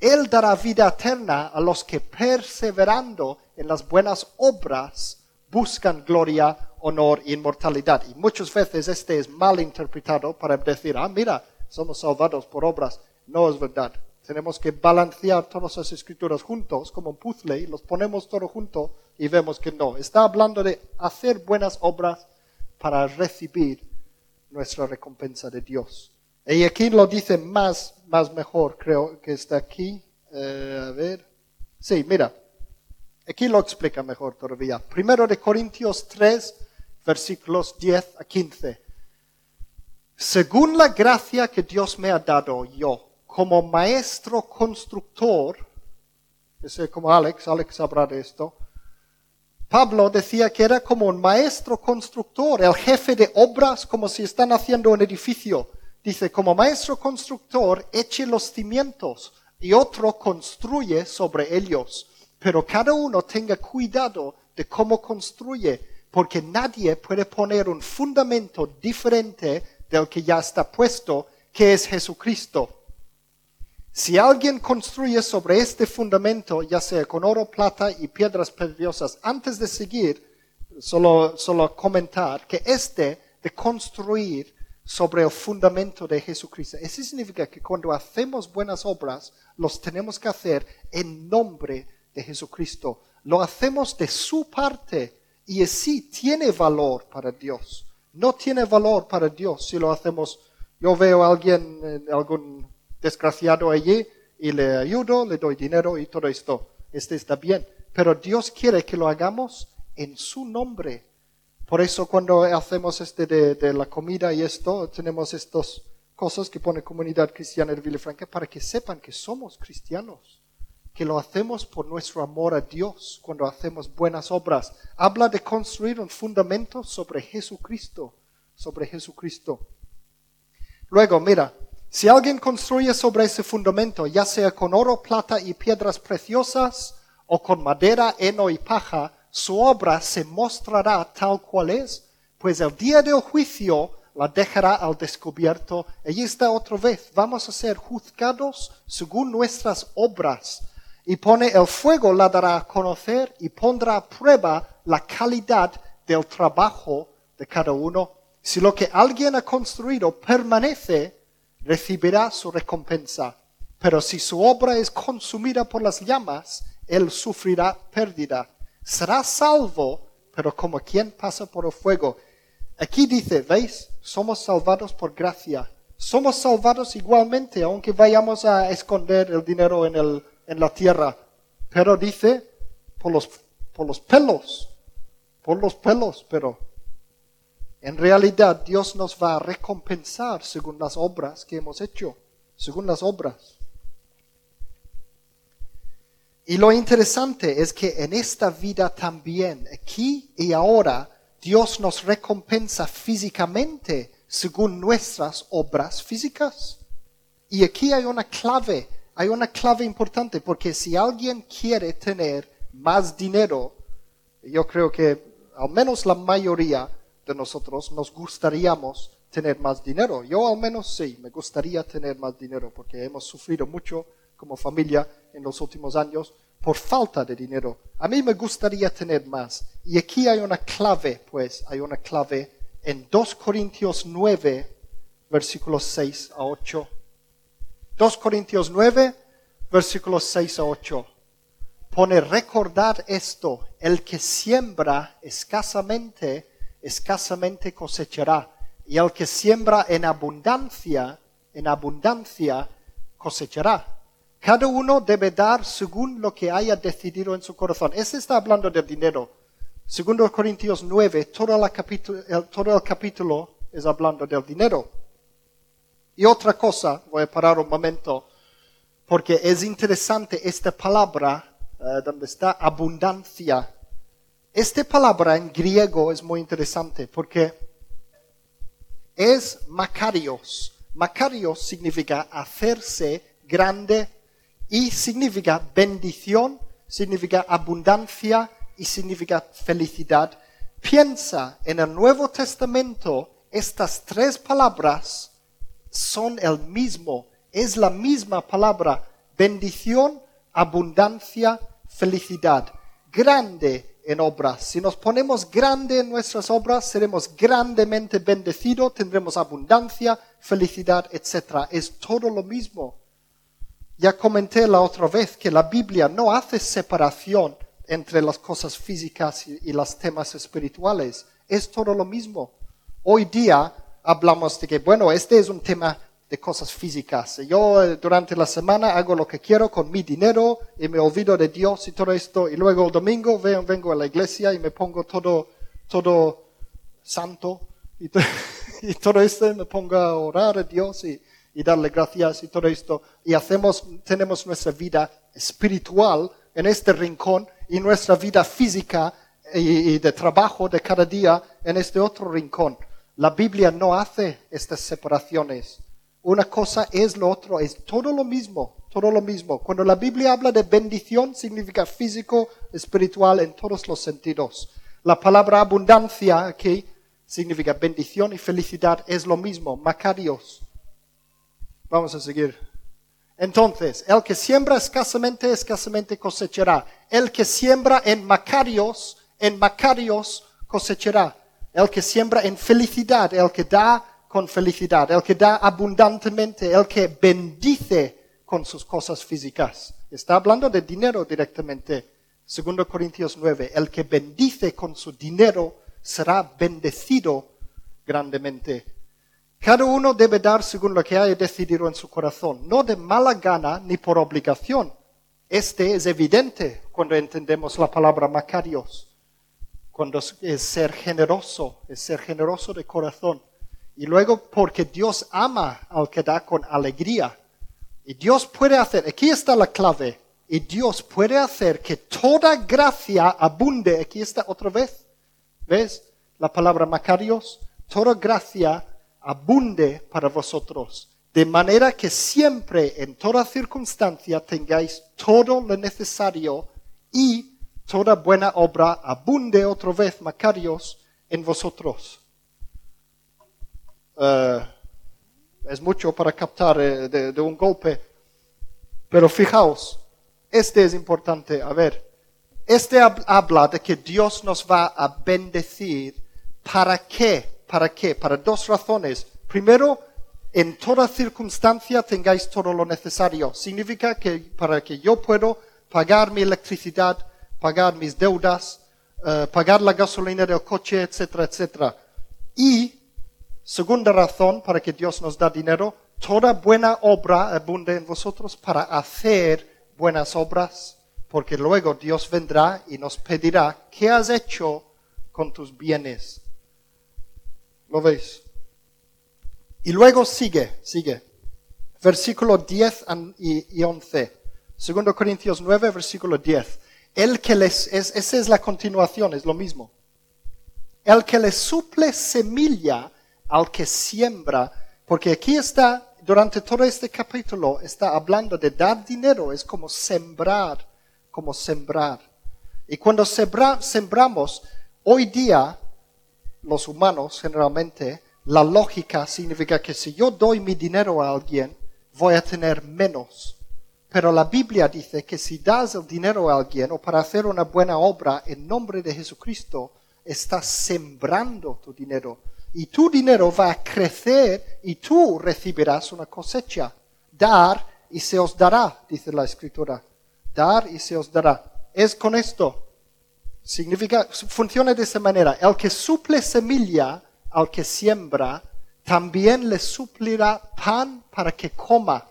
Él dará vida eterna a los que perseverando en las buenas obras buscan gloria, honor inmortalidad. Y muchas veces este es mal interpretado para decir, ah, mira, somos salvados por obras. No es verdad. Tenemos que balancear todas las escrituras juntos como un puzzle y los ponemos todo junto y vemos que no. Está hablando de hacer buenas obras para recibir nuestra recompensa de Dios. Y aquí lo dice más, más mejor, creo que está aquí. Eh, a ver. Sí, mira. Aquí lo explica mejor todavía. Primero de Corintios 3, versículos 10 a 15. Según la gracia que Dios me ha dado yo, como maestro constructor, ese como Alex, Alex sabrá de esto, Pablo decía que era como un maestro constructor, el jefe de obras, como si están haciendo un edificio. Dice, como maestro constructor, eche los cimientos y otro construye sobre ellos. Pero cada uno tenga cuidado de cómo construye, porque nadie puede poner un fundamento diferente del que ya está puesto, que es Jesucristo. Si alguien construye sobre este fundamento, ya sea con oro, plata y piedras preciosas, antes de seguir, solo, solo comentar que este de construir sobre el fundamento de Jesucristo, eso significa que cuando hacemos buenas obras, los tenemos que hacer en nombre de Jesucristo. Lo hacemos de su parte y así tiene valor para Dios. No tiene valor para Dios si lo hacemos. Yo veo a alguien, algún desgraciado allí y le ayudo, le doy dinero y todo esto. Este está bien. Pero Dios quiere que lo hagamos en su nombre. Por eso cuando hacemos este de, la comida y esto, tenemos estas cosas que pone Comunidad Cristiana de Villafranca para que sepan que somos cristianos, que lo hacemos por nuestro amor a Dios cuando hacemos buenas obras. Habla de construir un fundamento sobre Jesucristo, sobre Jesucristo. Luego, mira, si alguien construye sobre ese fundamento, ya sea con oro, plata y piedras preciosas, o con madera, heno y paja, su obra se mostrará tal cual es, pues el día del juicio la dejará al descubierto. Allí está otra vez. Vamos a ser juzgados según nuestras obras. Y pone el fuego, la dará a conocer y pondrá a prueba la calidad del trabajo de cada uno. Si lo que alguien ha construido permanece, recibirá su recompensa. Pero si su obra es consumida por las llamas, él sufrirá pérdida. Será salvo, pero como quien pasa por el fuego. Aquí dice, ¿veis? Somos salvados por gracia. Somos salvados igualmente, aunque vayamos a esconder el dinero en, el, en la tierra. Pero dice, por los, por los pelos, por los pelos, pero en realidad Dios nos va a recompensar según las obras que hemos hecho, según las obras. Y lo interesante es que en esta vida también, aquí y ahora, Dios nos recompensa físicamente según nuestras obras físicas. Y aquí hay una clave, hay una clave importante, porque si alguien quiere tener más dinero, yo creo que al menos la mayoría de nosotros nos gustaríamos tener más dinero. Yo al menos sí, me gustaría tener más dinero porque hemos sufrido mucho como familia en los últimos años por falta de dinero. A mí me gustaría tener más. Y aquí hay una clave, pues, hay una clave en 2 Corintios 9, versículos 6 a 8. 2 Corintios 9, versículos 6 a 8. Pone recordar esto, el que siembra escasamente, escasamente cosechará. Y el que siembra en abundancia, en abundancia cosechará. Cada uno debe dar según lo que haya decidido en su corazón. Ese está hablando del dinero. Segundo Corintios 9, todo, capítulo, todo el capítulo es hablando del dinero. Y otra cosa, voy a parar un momento, porque es interesante esta palabra eh, donde está abundancia esta palabra en griego es muy interesante porque es Macarios. Macarios significa hacerse grande y significa bendición, significa abundancia y significa felicidad. Piensa en el Nuevo Testamento, estas tres palabras son el mismo, es la misma palabra, bendición, abundancia, felicidad. Grande en obras. Si nos ponemos grande en nuestras obras, seremos grandemente bendecidos, tendremos abundancia, felicidad, etc. Es todo lo mismo. Ya comenté la otra vez que la Biblia no hace separación entre las cosas físicas y, y los temas espirituales. Es todo lo mismo. Hoy día hablamos de que, bueno, este es un tema de cosas físicas. Yo eh, durante la semana hago lo que quiero con mi dinero y me olvido de Dios y todo esto. Y luego el domingo vengo a la iglesia y me pongo todo, todo santo [laughs] y, todo esto. Me pongo a orar a Dios y, y darle gracias y todo esto. Y hacemos, tenemos nuestra vida espiritual en este rincón y nuestra vida física y, y de trabajo de cada día en este otro rincón. La Biblia no hace estas separaciones una cosa es lo otro, es todo lo mismo, todo lo mismo. Cuando la Biblia habla de bendición, significa físico, espiritual, en todos los sentidos. La palabra abundancia aquí significa bendición y felicidad, es lo mismo, Macarios. Vamos a seguir. Entonces, el que siembra escasamente, escasamente cosechará. El que siembra en Macarios, en Macarios cosechará. El que siembra en felicidad, el que da con felicidad, el que da abundantemente, el que bendice con sus cosas físicas. Está hablando de dinero directamente. Segundo Corintios 9, el que bendice con su dinero será bendecido grandemente. Cada uno debe dar según lo que haya decidido en su corazón, no de mala gana ni por obligación. Este es evidente cuando entendemos la palabra Macarios, cuando es ser generoso, es ser generoso de corazón. Y luego porque Dios ama al que da con alegría. Y Dios puede hacer, aquí está la clave, y Dios puede hacer que toda gracia abunde, aquí está otra vez, ¿ves? La palabra Macarios, toda gracia abunde para vosotros, de manera que siempre, en toda circunstancia, tengáis todo lo necesario y toda buena obra abunde otra vez, Macarios, en vosotros. Eh, es mucho para captar eh, de, un golpe. Pero fijaos, este es importante. A ver, este habla de que Dios nos va a bendecir. ¿Para qué? ¿Para qué? Para dos razones. Primero, en toda circunstancia tengáis todo lo necesario. Significa que para que yo puedo pagar mi electricidad, pagar mis deudas, eh, pagar la gasolina del coche, etcétera, etcétera. Y Segunda razón para que Dios nos da dinero, toda buena obra abunde en vosotros para hacer buenas obras, porque luego Dios vendrá y nos pedirá, ¿qué has hecho con tus bienes? ¿Lo veis? Y luego sigue, sigue. Versículo 10 y 11. Segundo Corintios 9, versículo 10. El que les, es, esa es la continuación, es lo mismo. El que les suple semilla al que siembra, porque aquí está, durante todo este capítulo, está hablando de dar dinero, es como sembrar, como sembrar. Y cuando sembramos, hoy día, los humanos generalmente, la lógica significa que si yo doy mi dinero a alguien, voy a tener menos. Pero la Biblia dice que si das el dinero a alguien o para hacer una buena obra en nombre de Jesucristo, estás sembrando tu dinero y tu dinero va a crecer y tú recibirás una cosecha. Dar y se os dará, dice la escritura. Dar y se os dará. Es con esto. Significa, funciona de esa manera. El que suple semilla al que siembra, también le suplirá pan para que coma.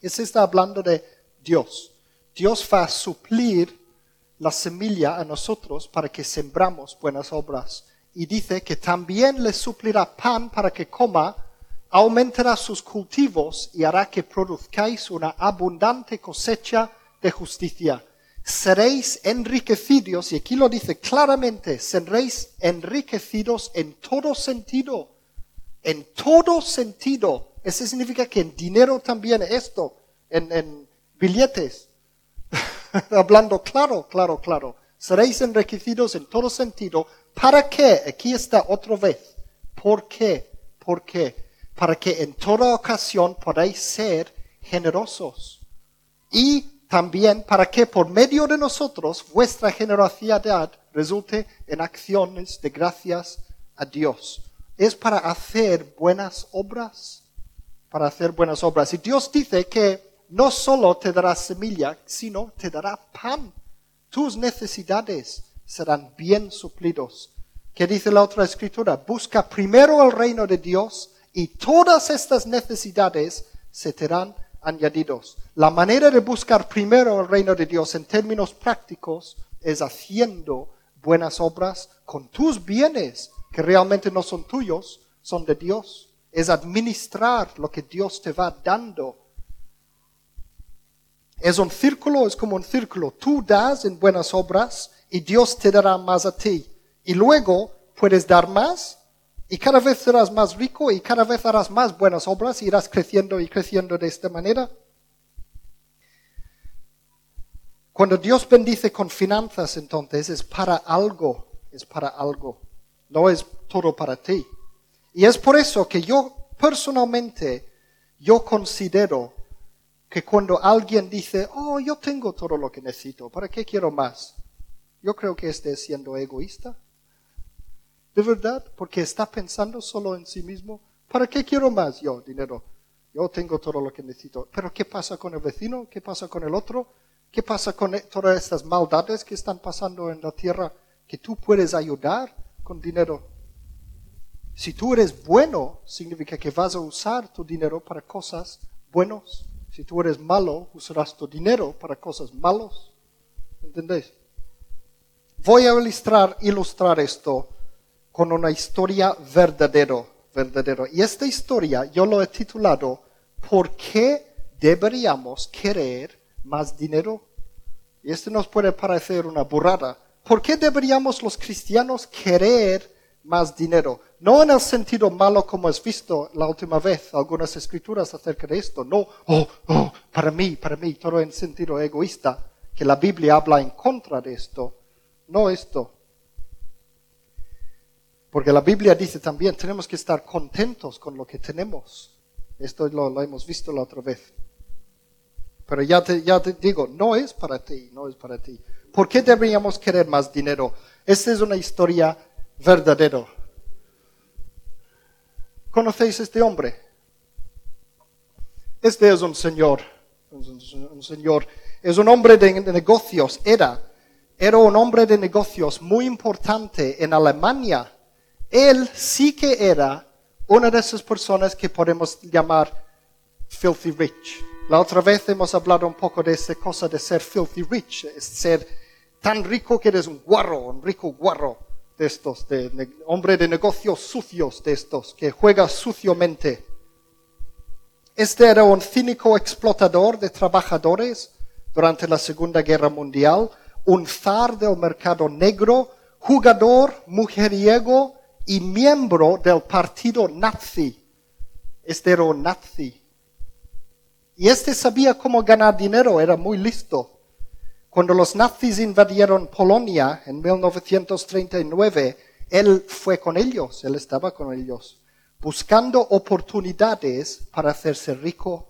Ese está hablando de Dios. Dios va a suplir la semilla a nosotros para que sembramos buenas obras y dice que también le suplirá pan para que coma, aumentará sus cultivos y hará que produzcáis una abundante cosecha de justicia. Seréis enriquecidos, y aquí lo dice claramente, seréis enriquecidos en todo sentido, en todo sentido. Eso significa que en dinero también esto, en, billetes. [laughs] Hablando claro, claro, claro. Seréis enriquecidos en todo sentido. ¿Para qué? Aquí está otra vez. ¿Por qué? ¿Por qué? Para que en toda ocasión podáis ser generosos. Y también para que por medio de nosotros vuestra generosidad resulte en acciones de gracias a Dios. Es para hacer buenas obras. Para hacer buenas obras. Y Dios dice que no solo te dará semilla, sino te dará pan. Tus necesidades serán bien suplidos. ¿Qué dice la otra escritura? Busca primero el reino de Dios y todas estas necesidades se te darán añadidos. La manera de buscar primero el reino de Dios en términos prácticos es haciendo buenas obras con tus bienes, que realmente no son tuyos, son de Dios. Es administrar lo que Dios te va dando. Es un círculo, es como un círculo. Tú das en buenas obras y Dios te dará más a ti. Y luego puedes dar más y cada vez serás más rico y cada vez harás más buenas obras y irás creciendo y creciendo de esta manera. Cuando Dios bendice con finanzas, entonces es para algo, es para algo, no es todo para ti. Y es por eso que yo personalmente, yo considero que cuando alguien dice, oh, yo tengo todo lo que necesito, ¿para qué quiero más? Yo creo que esté siendo egoísta. ¿De verdad? Porque está pensando solo en sí mismo. ¿Para qué quiero más yo dinero? Yo tengo todo lo que necesito. Pero ¿qué pasa con el vecino? ¿Qué pasa con el otro? ¿Qué pasa con e-, todas estas maldades que están pasando en la tierra que tú puedes ayudar con dinero? Si tú eres bueno, significa que vas a usar tu dinero para cosas buenas. Si tú eres malo, usarás tu dinero para cosas malas. ¿Entendéis? Voy a ilustrar, esto con una historia verdadero, verdadero. Y esta historia yo lo he titulado ¿Por qué deberíamos querer más dinero? Y esto nos puede parecer una burrada. ¿Por qué deberíamos los cristianos querer más dinero? No en el sentido malo como has visto la última vez algunas escrituras acerca de esto. No, oh, oh, para mí, para mí, todo en sentido egoísta, que la Biblia habla en contra de esto. No esto. Porque la Biblia dice también, tenemos que estar contentos con lo que tenemos. Esto lo, hemos visto la otra vez. Pero ya te, ya te digo, no es para ti, no es para ti. ¿Por qué deberíamos querer más dinero? Esta es una historia verdadera. ¿Conocéis este hombre? Este es un señor, un señor, es un hombre de negocios, era, era un hombre de negocios muy importante en Alemania él sí que era una de esas personas que podemos llamar filthy rich. La otra vez hemos hablado un poco de esa cosa de ser filthy rich, es ser tan rico que eres un guarro, un rico guarro de estos, de, hombre de negocios sucios de estos, que juega suciamente. Este era un cínico explotador de trabajadores durante la Segunda Guerra Mundial, un zar del mercado negro, jugador, mujeriego, y miembro del partido nazi. Este era un nazi. Y este sabía cómo ganar dinero, era muy listo. Cuando los nazis invadieron Polonia en 1939, él fue con ellos, él estaba con ellos, buscando oportunidades para hacerse rico.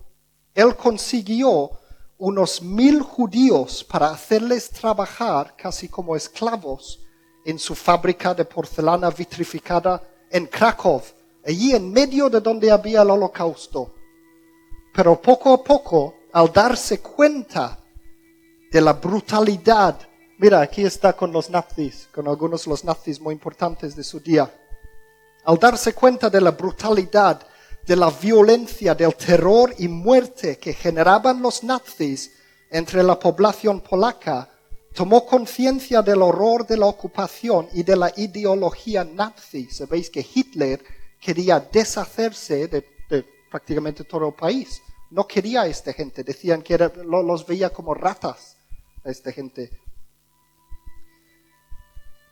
Él consiguió unos mil judíos para hacerles trabajar casi como esclavos en su fábrica de porcelana vitrificada en Krakow, allí en medio de donde había el holocausto. Pero poco a poco, al darse cuenta de la brutalidad, mira, aquí está con los nazis, con algunos de los nazis muy importantes de su día, al darse cuenta de la brutalidad, de la violencia, del terror y muerte que generaban los nazis entre la población polaca, tomó conciencia del horror de la ocupación y de la ideología nazi. Sabéis que Hitler quería deshacerse de, prácticamente todo el país. No quería a esta gente, decían que los veía como ratas a esta gente.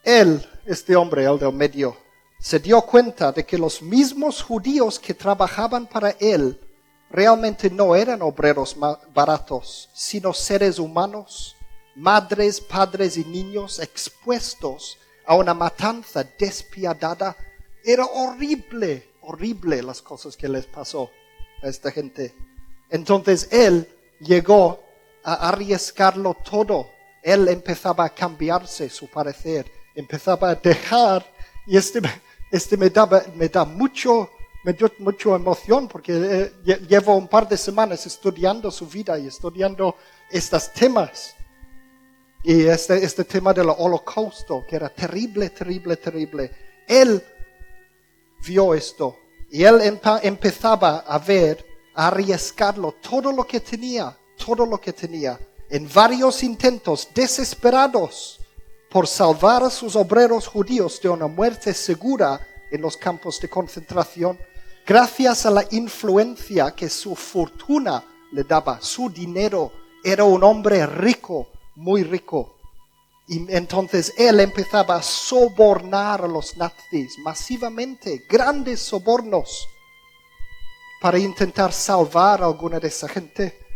Él, este hombre, el del medio, se dio cuenta de que los mismos judíos que trabajaban para él realmente no eran obreros baratos, sino seres humanos, madres, padres y niños expuestos a una matanza despiadada. Era horrible, horrible las cosas que les pasó a esta gente. Entonces él llegó a arriesgarlo todo. Él empezaba a cambiarse su parecer, empezaba a dejar, y este, este me, daba, me da mucho, me dio mucha emoción porque eh, llevo un par de semanas estudiando su vida y estudiando estos temas. Y este, este tema del holocausto, que era terrible, terrible, terrible. Él vio esto y él empezaba a ver, a arriesgarlo todo lo que tenía, todo lo que tenía, en varios intentos desesperados por salvar a sus obreros judíos de una muerte segura en los campos de concentración, gracias a la influencia que su fortuna le daba, su dinero. Era un hombre rico, muy rico. Y entonces él empezaba a sobornar a los nazis masivamente, grandes sobornos, para intentar salvar a alguna de esa gente.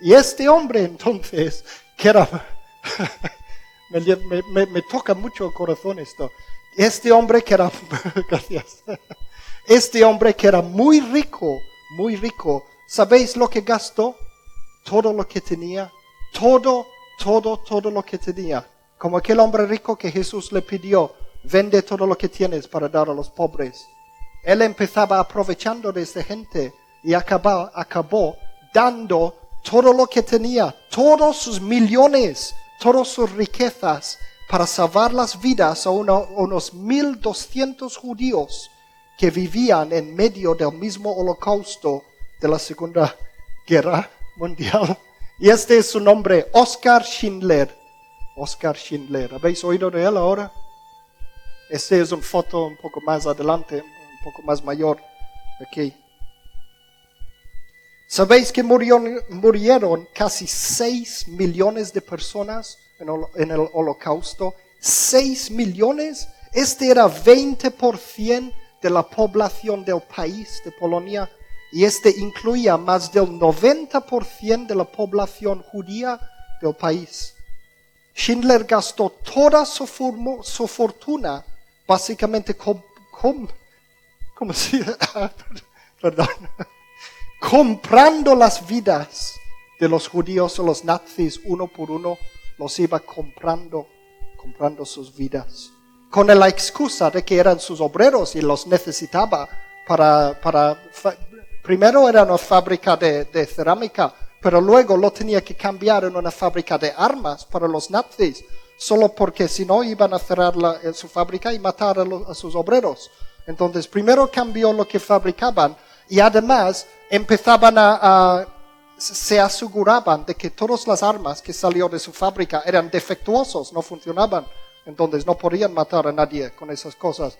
Y este hombre entonces, que era, [laughs] me, toca mucho el corazón esto, este hombre que era, [laughs] gracias, este hombre que era muy rico, muy rico, ¿sabéis lo que gastó? Todo lo que tenía, todo, todo, todo lo que tenía. Como aquel hombre rico que Jesús le pidió, vende todo lo que tienes para dar a los pobres. Él empezaba aprovechando de esa gente y acabó, acabó dando todo lo que tenía, todos sus millones, todas sus riquezas, para salvar las vidas a uno, unos 1200 judíos que vivían en medio del mismo holocausto de la Segunda Guerra Mundial. Y este es su nombre, Oscar Schindler. Oscar Schindler. ¿Habéis oído de él ahora? Este es una foto un poco más adelante, un poco más mayor. Aquí. ¿Sabéis que murieron, casi 6 millones de personas en el holocausto? 6 millones. Este era 20% de la población del país de Polonia y este incluía más del 90% de la población judía del país. Schindler gastó toda su, fortuna básicamente con, con, [laughs] perdón, comprando las vidas de los judíos o los nazis uno por uno, los iba comprando, comprando sus vidas, con la excusa de que eran sus obreros y los necesitaba para, para primero era una fábrica de, de cerámica, pero luego lo tenía que cambiar en una fábrica de armas para los nazis, solo porque si no iban a cerrar la, su fábrica y matar a, a sus obreros. Entonces, primero cambió lo que fabricaban y además empezaban a, se aseguraban de que todas las armas que salieron de su fábrica eran defectuosos, no funcionaban. Entonces no podían matar a nadie con esas cosas.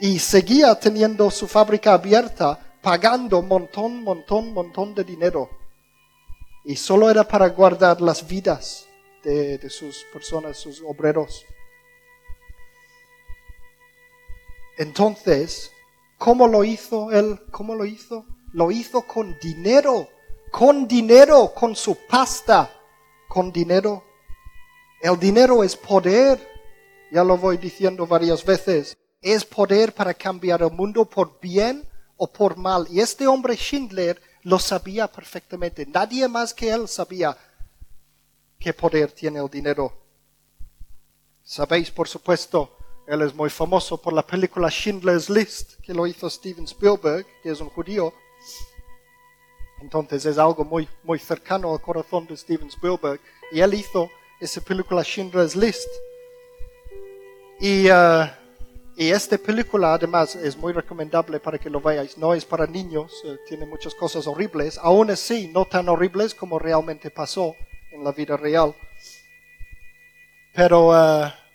Y seguía teniendo su fábrica abierta, pagando montón, montón, montón de dinero. Y solo era para guardar las vidas de, de sus personas, sus obreros. Entonces, ¿Cómo lo hizo él? ¿Cómo lo hizo? Lo hizo con dinero, con dinero, con su pasta, con dinero. El dinero es poder, ya lo voy diciendo varias veces, es poder para cambiar el mundo por bien o por mal. Y este hombre Schindler lo sabía perfectamente. Nadie más que él sabía qué poder tiene el dinero. Sabéis, por supuesto, él es muy famoso por la película Schindler's List, que lo hizo Steven Spielberg, que es un judío. Entonces es algo muy, muy cercano al corazón de Steven Spielberg. Y él hizo esa película Schindler's List. Y, uh, y esta película además es muy recomendable para que lo veáis. No es para niños, eh, tiene muchas cosas horribles. Aún así, no tan horribles como realmente pasó en la vida real. Pero... Uh,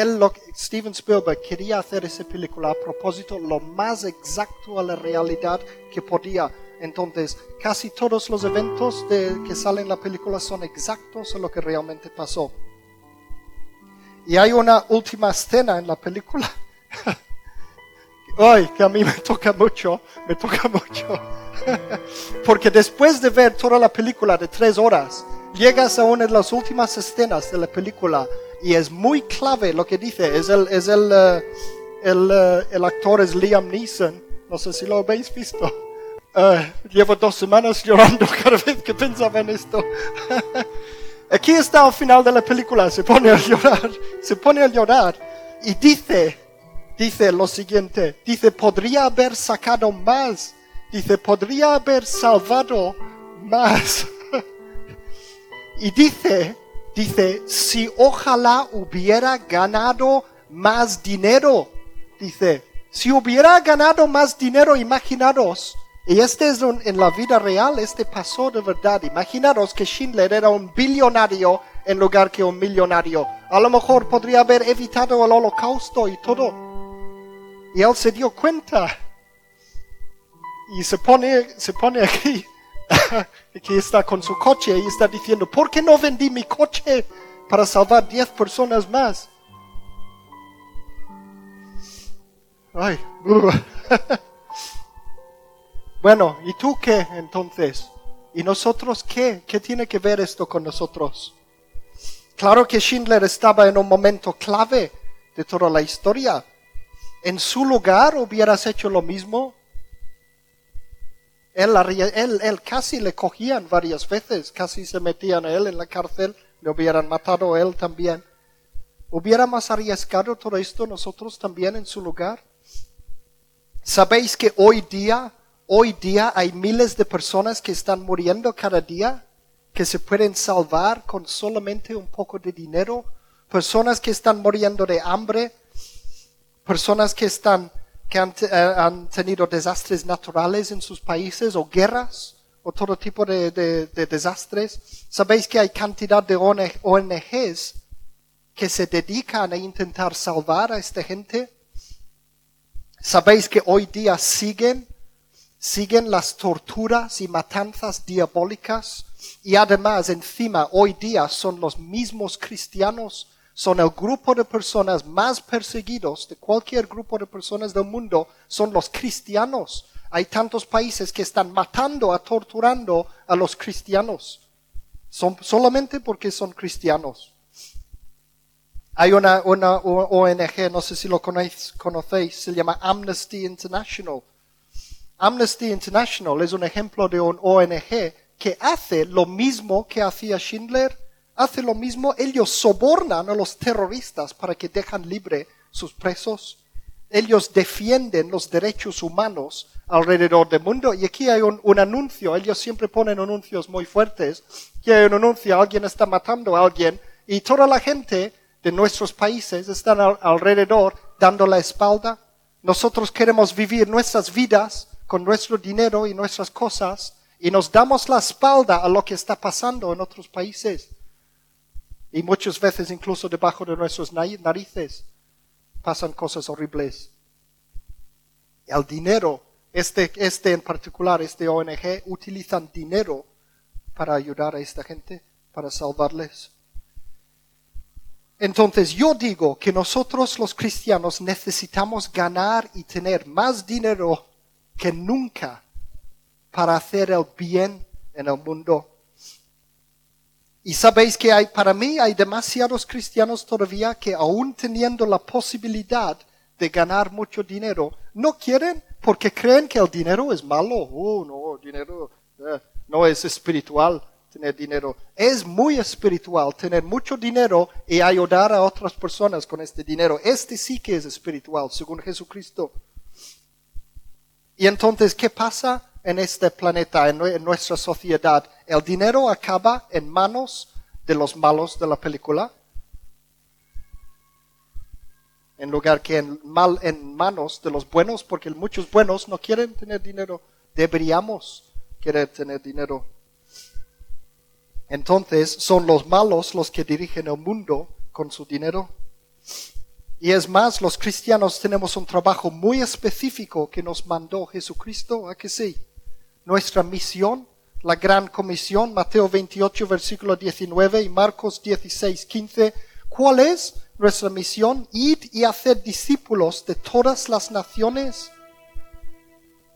él, Steven Spielberg, quería hacer esa película a propósito lo más exacto a la realidad que podía. Entonces, casi todos los eventos de, que salen en la película son exactos a lo que realmente pasó. Y hay una última escena en la película. [laughs] Ay, que a mí me toca mucho, me toca mucho. [laughs] Porque después de ver toda la película de tres horas, llegas a una de las últimas escenas de la película y es muy clave lo que dice. Es el, es el, eh, el, eh, el actor es Liam Neeson. No sé si lo habéis visto. [laughs] Eh, llevo dos semanas llorando [laughs] cada vez que pensaba en esto. [laughs] Aquí está al final de la película, se pone a llorar, se pone a llorar y dice, dice lo siguiente, dice, podría haber sacado más, dice, podría haber salvado más. y dice, dice, si ojalá hubiera ganado más dinero, dice, si hubiera ganado más dinero, imaginaros, y este es en la vida real, este pasó de verdad. Imaginaros que Schindler era un billonario en lugar que un millonario. A lo mejor podría haber evitado el holocausto y todo. Y él se dio cuenta. Y se pone, se pone aquí, [laughs] aquí está con su coche y está diciendo, ¿por qué no vendí mi coche para salvar 10 personas más? Ay, [laughs] Bueno, ¿y tú qué entonces? ¿Y nosotros qué? ¿Qué tiene que ver esto con nosotros? Claro que Schindler estaba en un momento clave de toda la historia. ¿En su lugar hubieras hecho lo mismo? Él, casi le cogían varias veces, casi se metían a él en la cárcel, le hubieran matado a él también. ¿Hubiéramos arriesgado todo esto nosotros también en su lugar? ¿Sabéis que hoy día Hoy día hay miles de personas que están muriendo cada día, que se pueden salvar con solamente un poco de dinero, personas que están muriendo de hambre, personas que están que han, eh, tenido desastres naturales en sus países o guerras o todo tipo de, de desastres. Sabéis que hay cantidad de ONGs que se dedican a intentar salvar a esta gente. Sabéis que hoy día siguen siguen las torturas y matanzas diabólicas y además encima hoy día son los mismos cristianos, son el grupo de personas más perseguidos de cualquier grupo de personas del mundo, son los cristianos. Hay tantos países que están matando, a torturando a los cristianos, son, solamente porque son cristianos. Hay una, ONG, no sé si lo conocéis, se llama Amnesty International Amnesty International es un ejemplo de un ONG que hace lo mismo que hacía Schindler, hace lo mismo, ellos sobornan a los terroristas para que dejan libre sus presos, ellos defienden los derechos humanos alrededor del mundo. Y aquí hay un, anuncio, ellos siempre ponen anuncios muy fuertes, que hay un anuncio, alguien está matando a alguien y toda la gente de nuestros países están alrededor dando la espalda. Nosotros queremos vivir nuestras vidas con nuestro dinero y nuestras cosas y nos damos la espalda a lo que está pasando en otros países. Y muchas veces incluso debajo de nuestras narices pasan cosas horribles. El dinero, este, este en particular, este ONG, utilizan dinero para ayudar a esta gente, para salvarles. Entonces yo digo que nosotros los cristianos necesitamos ganar y tener más dinero que nunca para hacer el bien en el mundo. Y sabéis que hay, para mí hay demasiados cristianos todavía que aún teniendo la posibilidad de ganar mucho dinero, no quieren porque creen que el dinero es malo. Oh, no, dinero eh, no es espiritual tener dinero. Es muy espiritual tener mucho dinero y ayudar a otras personas con este dinero. Este sí que es espiritual, según Jesucristo. Y entonces, ¿qué pasa en este planeta, en, nuestra sociedad? El dinero acaba en manos de los malos de la película, en lugar que en, mal, en manos de los buenos, porque muchos buenos no quieren tener dinero. Deberíamos querer tener dinero. Entonces son los malos los que dirigen el mundo con su dinero. Y es más, los cristianos tenemos un trabajo muy específico que nos mandó Jesucristo, ¿a que sí? Nuestra misión, la gran comisión, Mateo 28, versículo 19 y Marcos 16, 15. ¿Cuál es? nuestra misión, id y hacer discípulos de todas las naciones,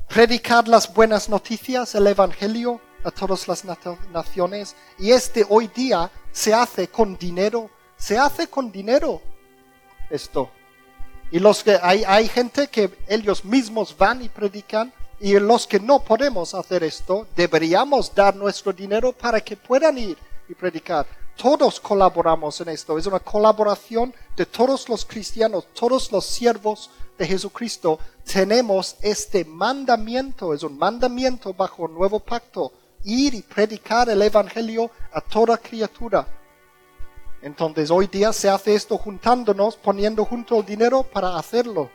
predicar las buenas noticias, el Evangelio a todas las naciones. Y este hoy día se hace con dinero, se hace con dinero esto. Y los que hay, hay gente que ellos mismos van y predican y los que no podemos hacer esto, deberíamos dar nuestro dinero para que puedan ir y predicar. Todos colaboramos en esto. Es una colaboración de todos los cristianos, todos los siervos de Jesucristo. Tenemos este mandamiento, es un mandamiento bajo un nuevo pacto, ir y predicar el Evangelio a toda criatura. Entonces hoy día se hace esto juntándonos, poniendo junto el dinero para hacerlo.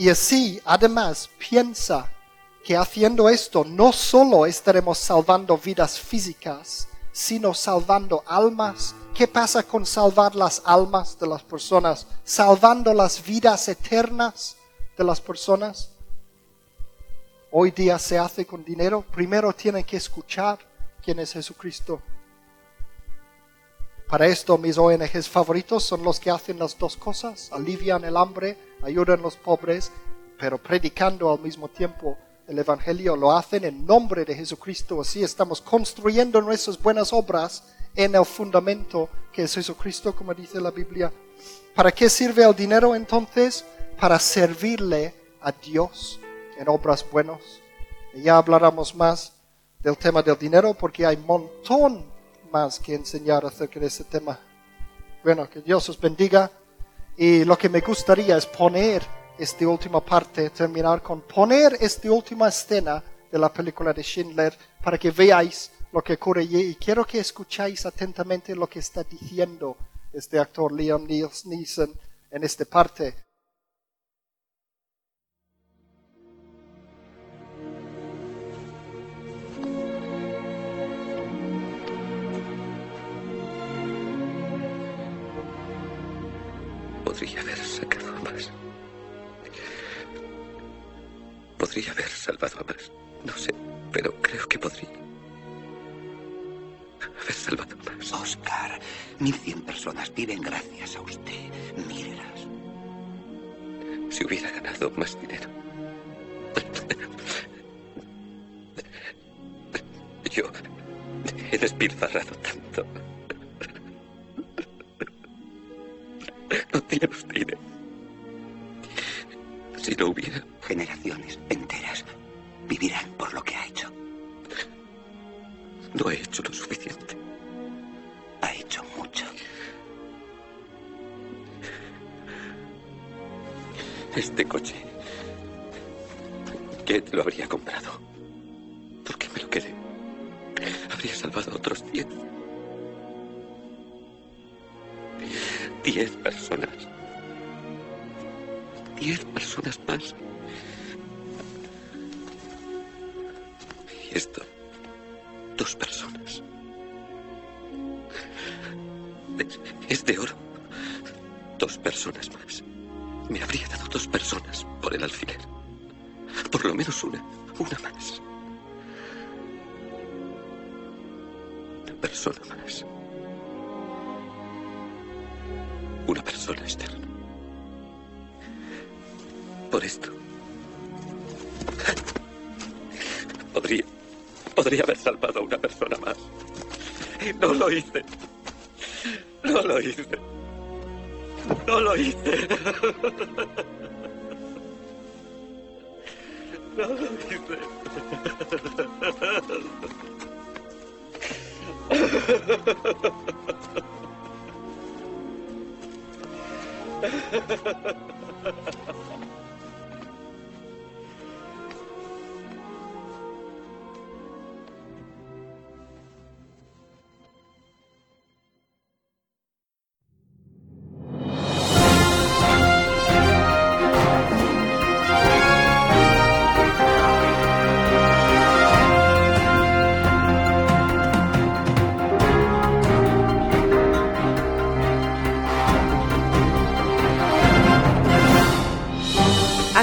Y así, además, piensa que haciendo esto no solo estaremos salvando vidas físicas, sino salvando almas. ¿Qué pasa con salvar las almas de las personas? Salvando las vidas eternas de las personas. Hoy día se hace con dinero. Primero tienen que escuchar quién es Jesucristo. Para esto mis ONGs favoritos son los que hacen las dos cosas, alivian el hambre, ayudan a los pobres, pero predicando al mismo tiempo el Evangelio, lo hacen en nombre de Jesucristo. Así estamos construyendo nuestras buenas obras en el fundamento que es Jesucristo, como dice la Biblia. ¿Para qué sirve el dinero entonces? Para servirle a Dios en obras buenas. Ya hablaremos más del tema del dinero porque hay un montón más que enseñar acerca de ese tema. Bueno, que Dios os bendiga. Y lo que me gustaría es poner esta última parte, terminar con poner esta última escena de la película de Schindler para que veáis lo que ocurre y quiero que escucháis atentamente lo que está diciendo este actor Liam Neeson en esta parte. Podría haber salvado a más. No sé, pero creo que podría. Haber salvado a más. Oscar, 1100 personas viven gracias a usted. Mírelas. Si hubiera ganado más dinero. Yo he despilfarrado tanto. No tiene usted Si no hubiera. Generaciones enteras vivirán por lo que ha hecho. No he hecho lo suficiente. Ha hecho mucho. Este coche. ¿Quién lo habría comprado? ¿Por qué me lo quedé? Habría salvado a otros diez. Diez personas. Diez personas más. Y esto. Dos personas. Es, de oro. Dos personas más. Me habría dado dos personas por el alfiler. Por lo menos una. Una más. Una persona más. Una persona externa. Por esto. Podría. Podría haber salvado a una persona más. Y no lo hice. No lo hice. No lo hice. No lo hice.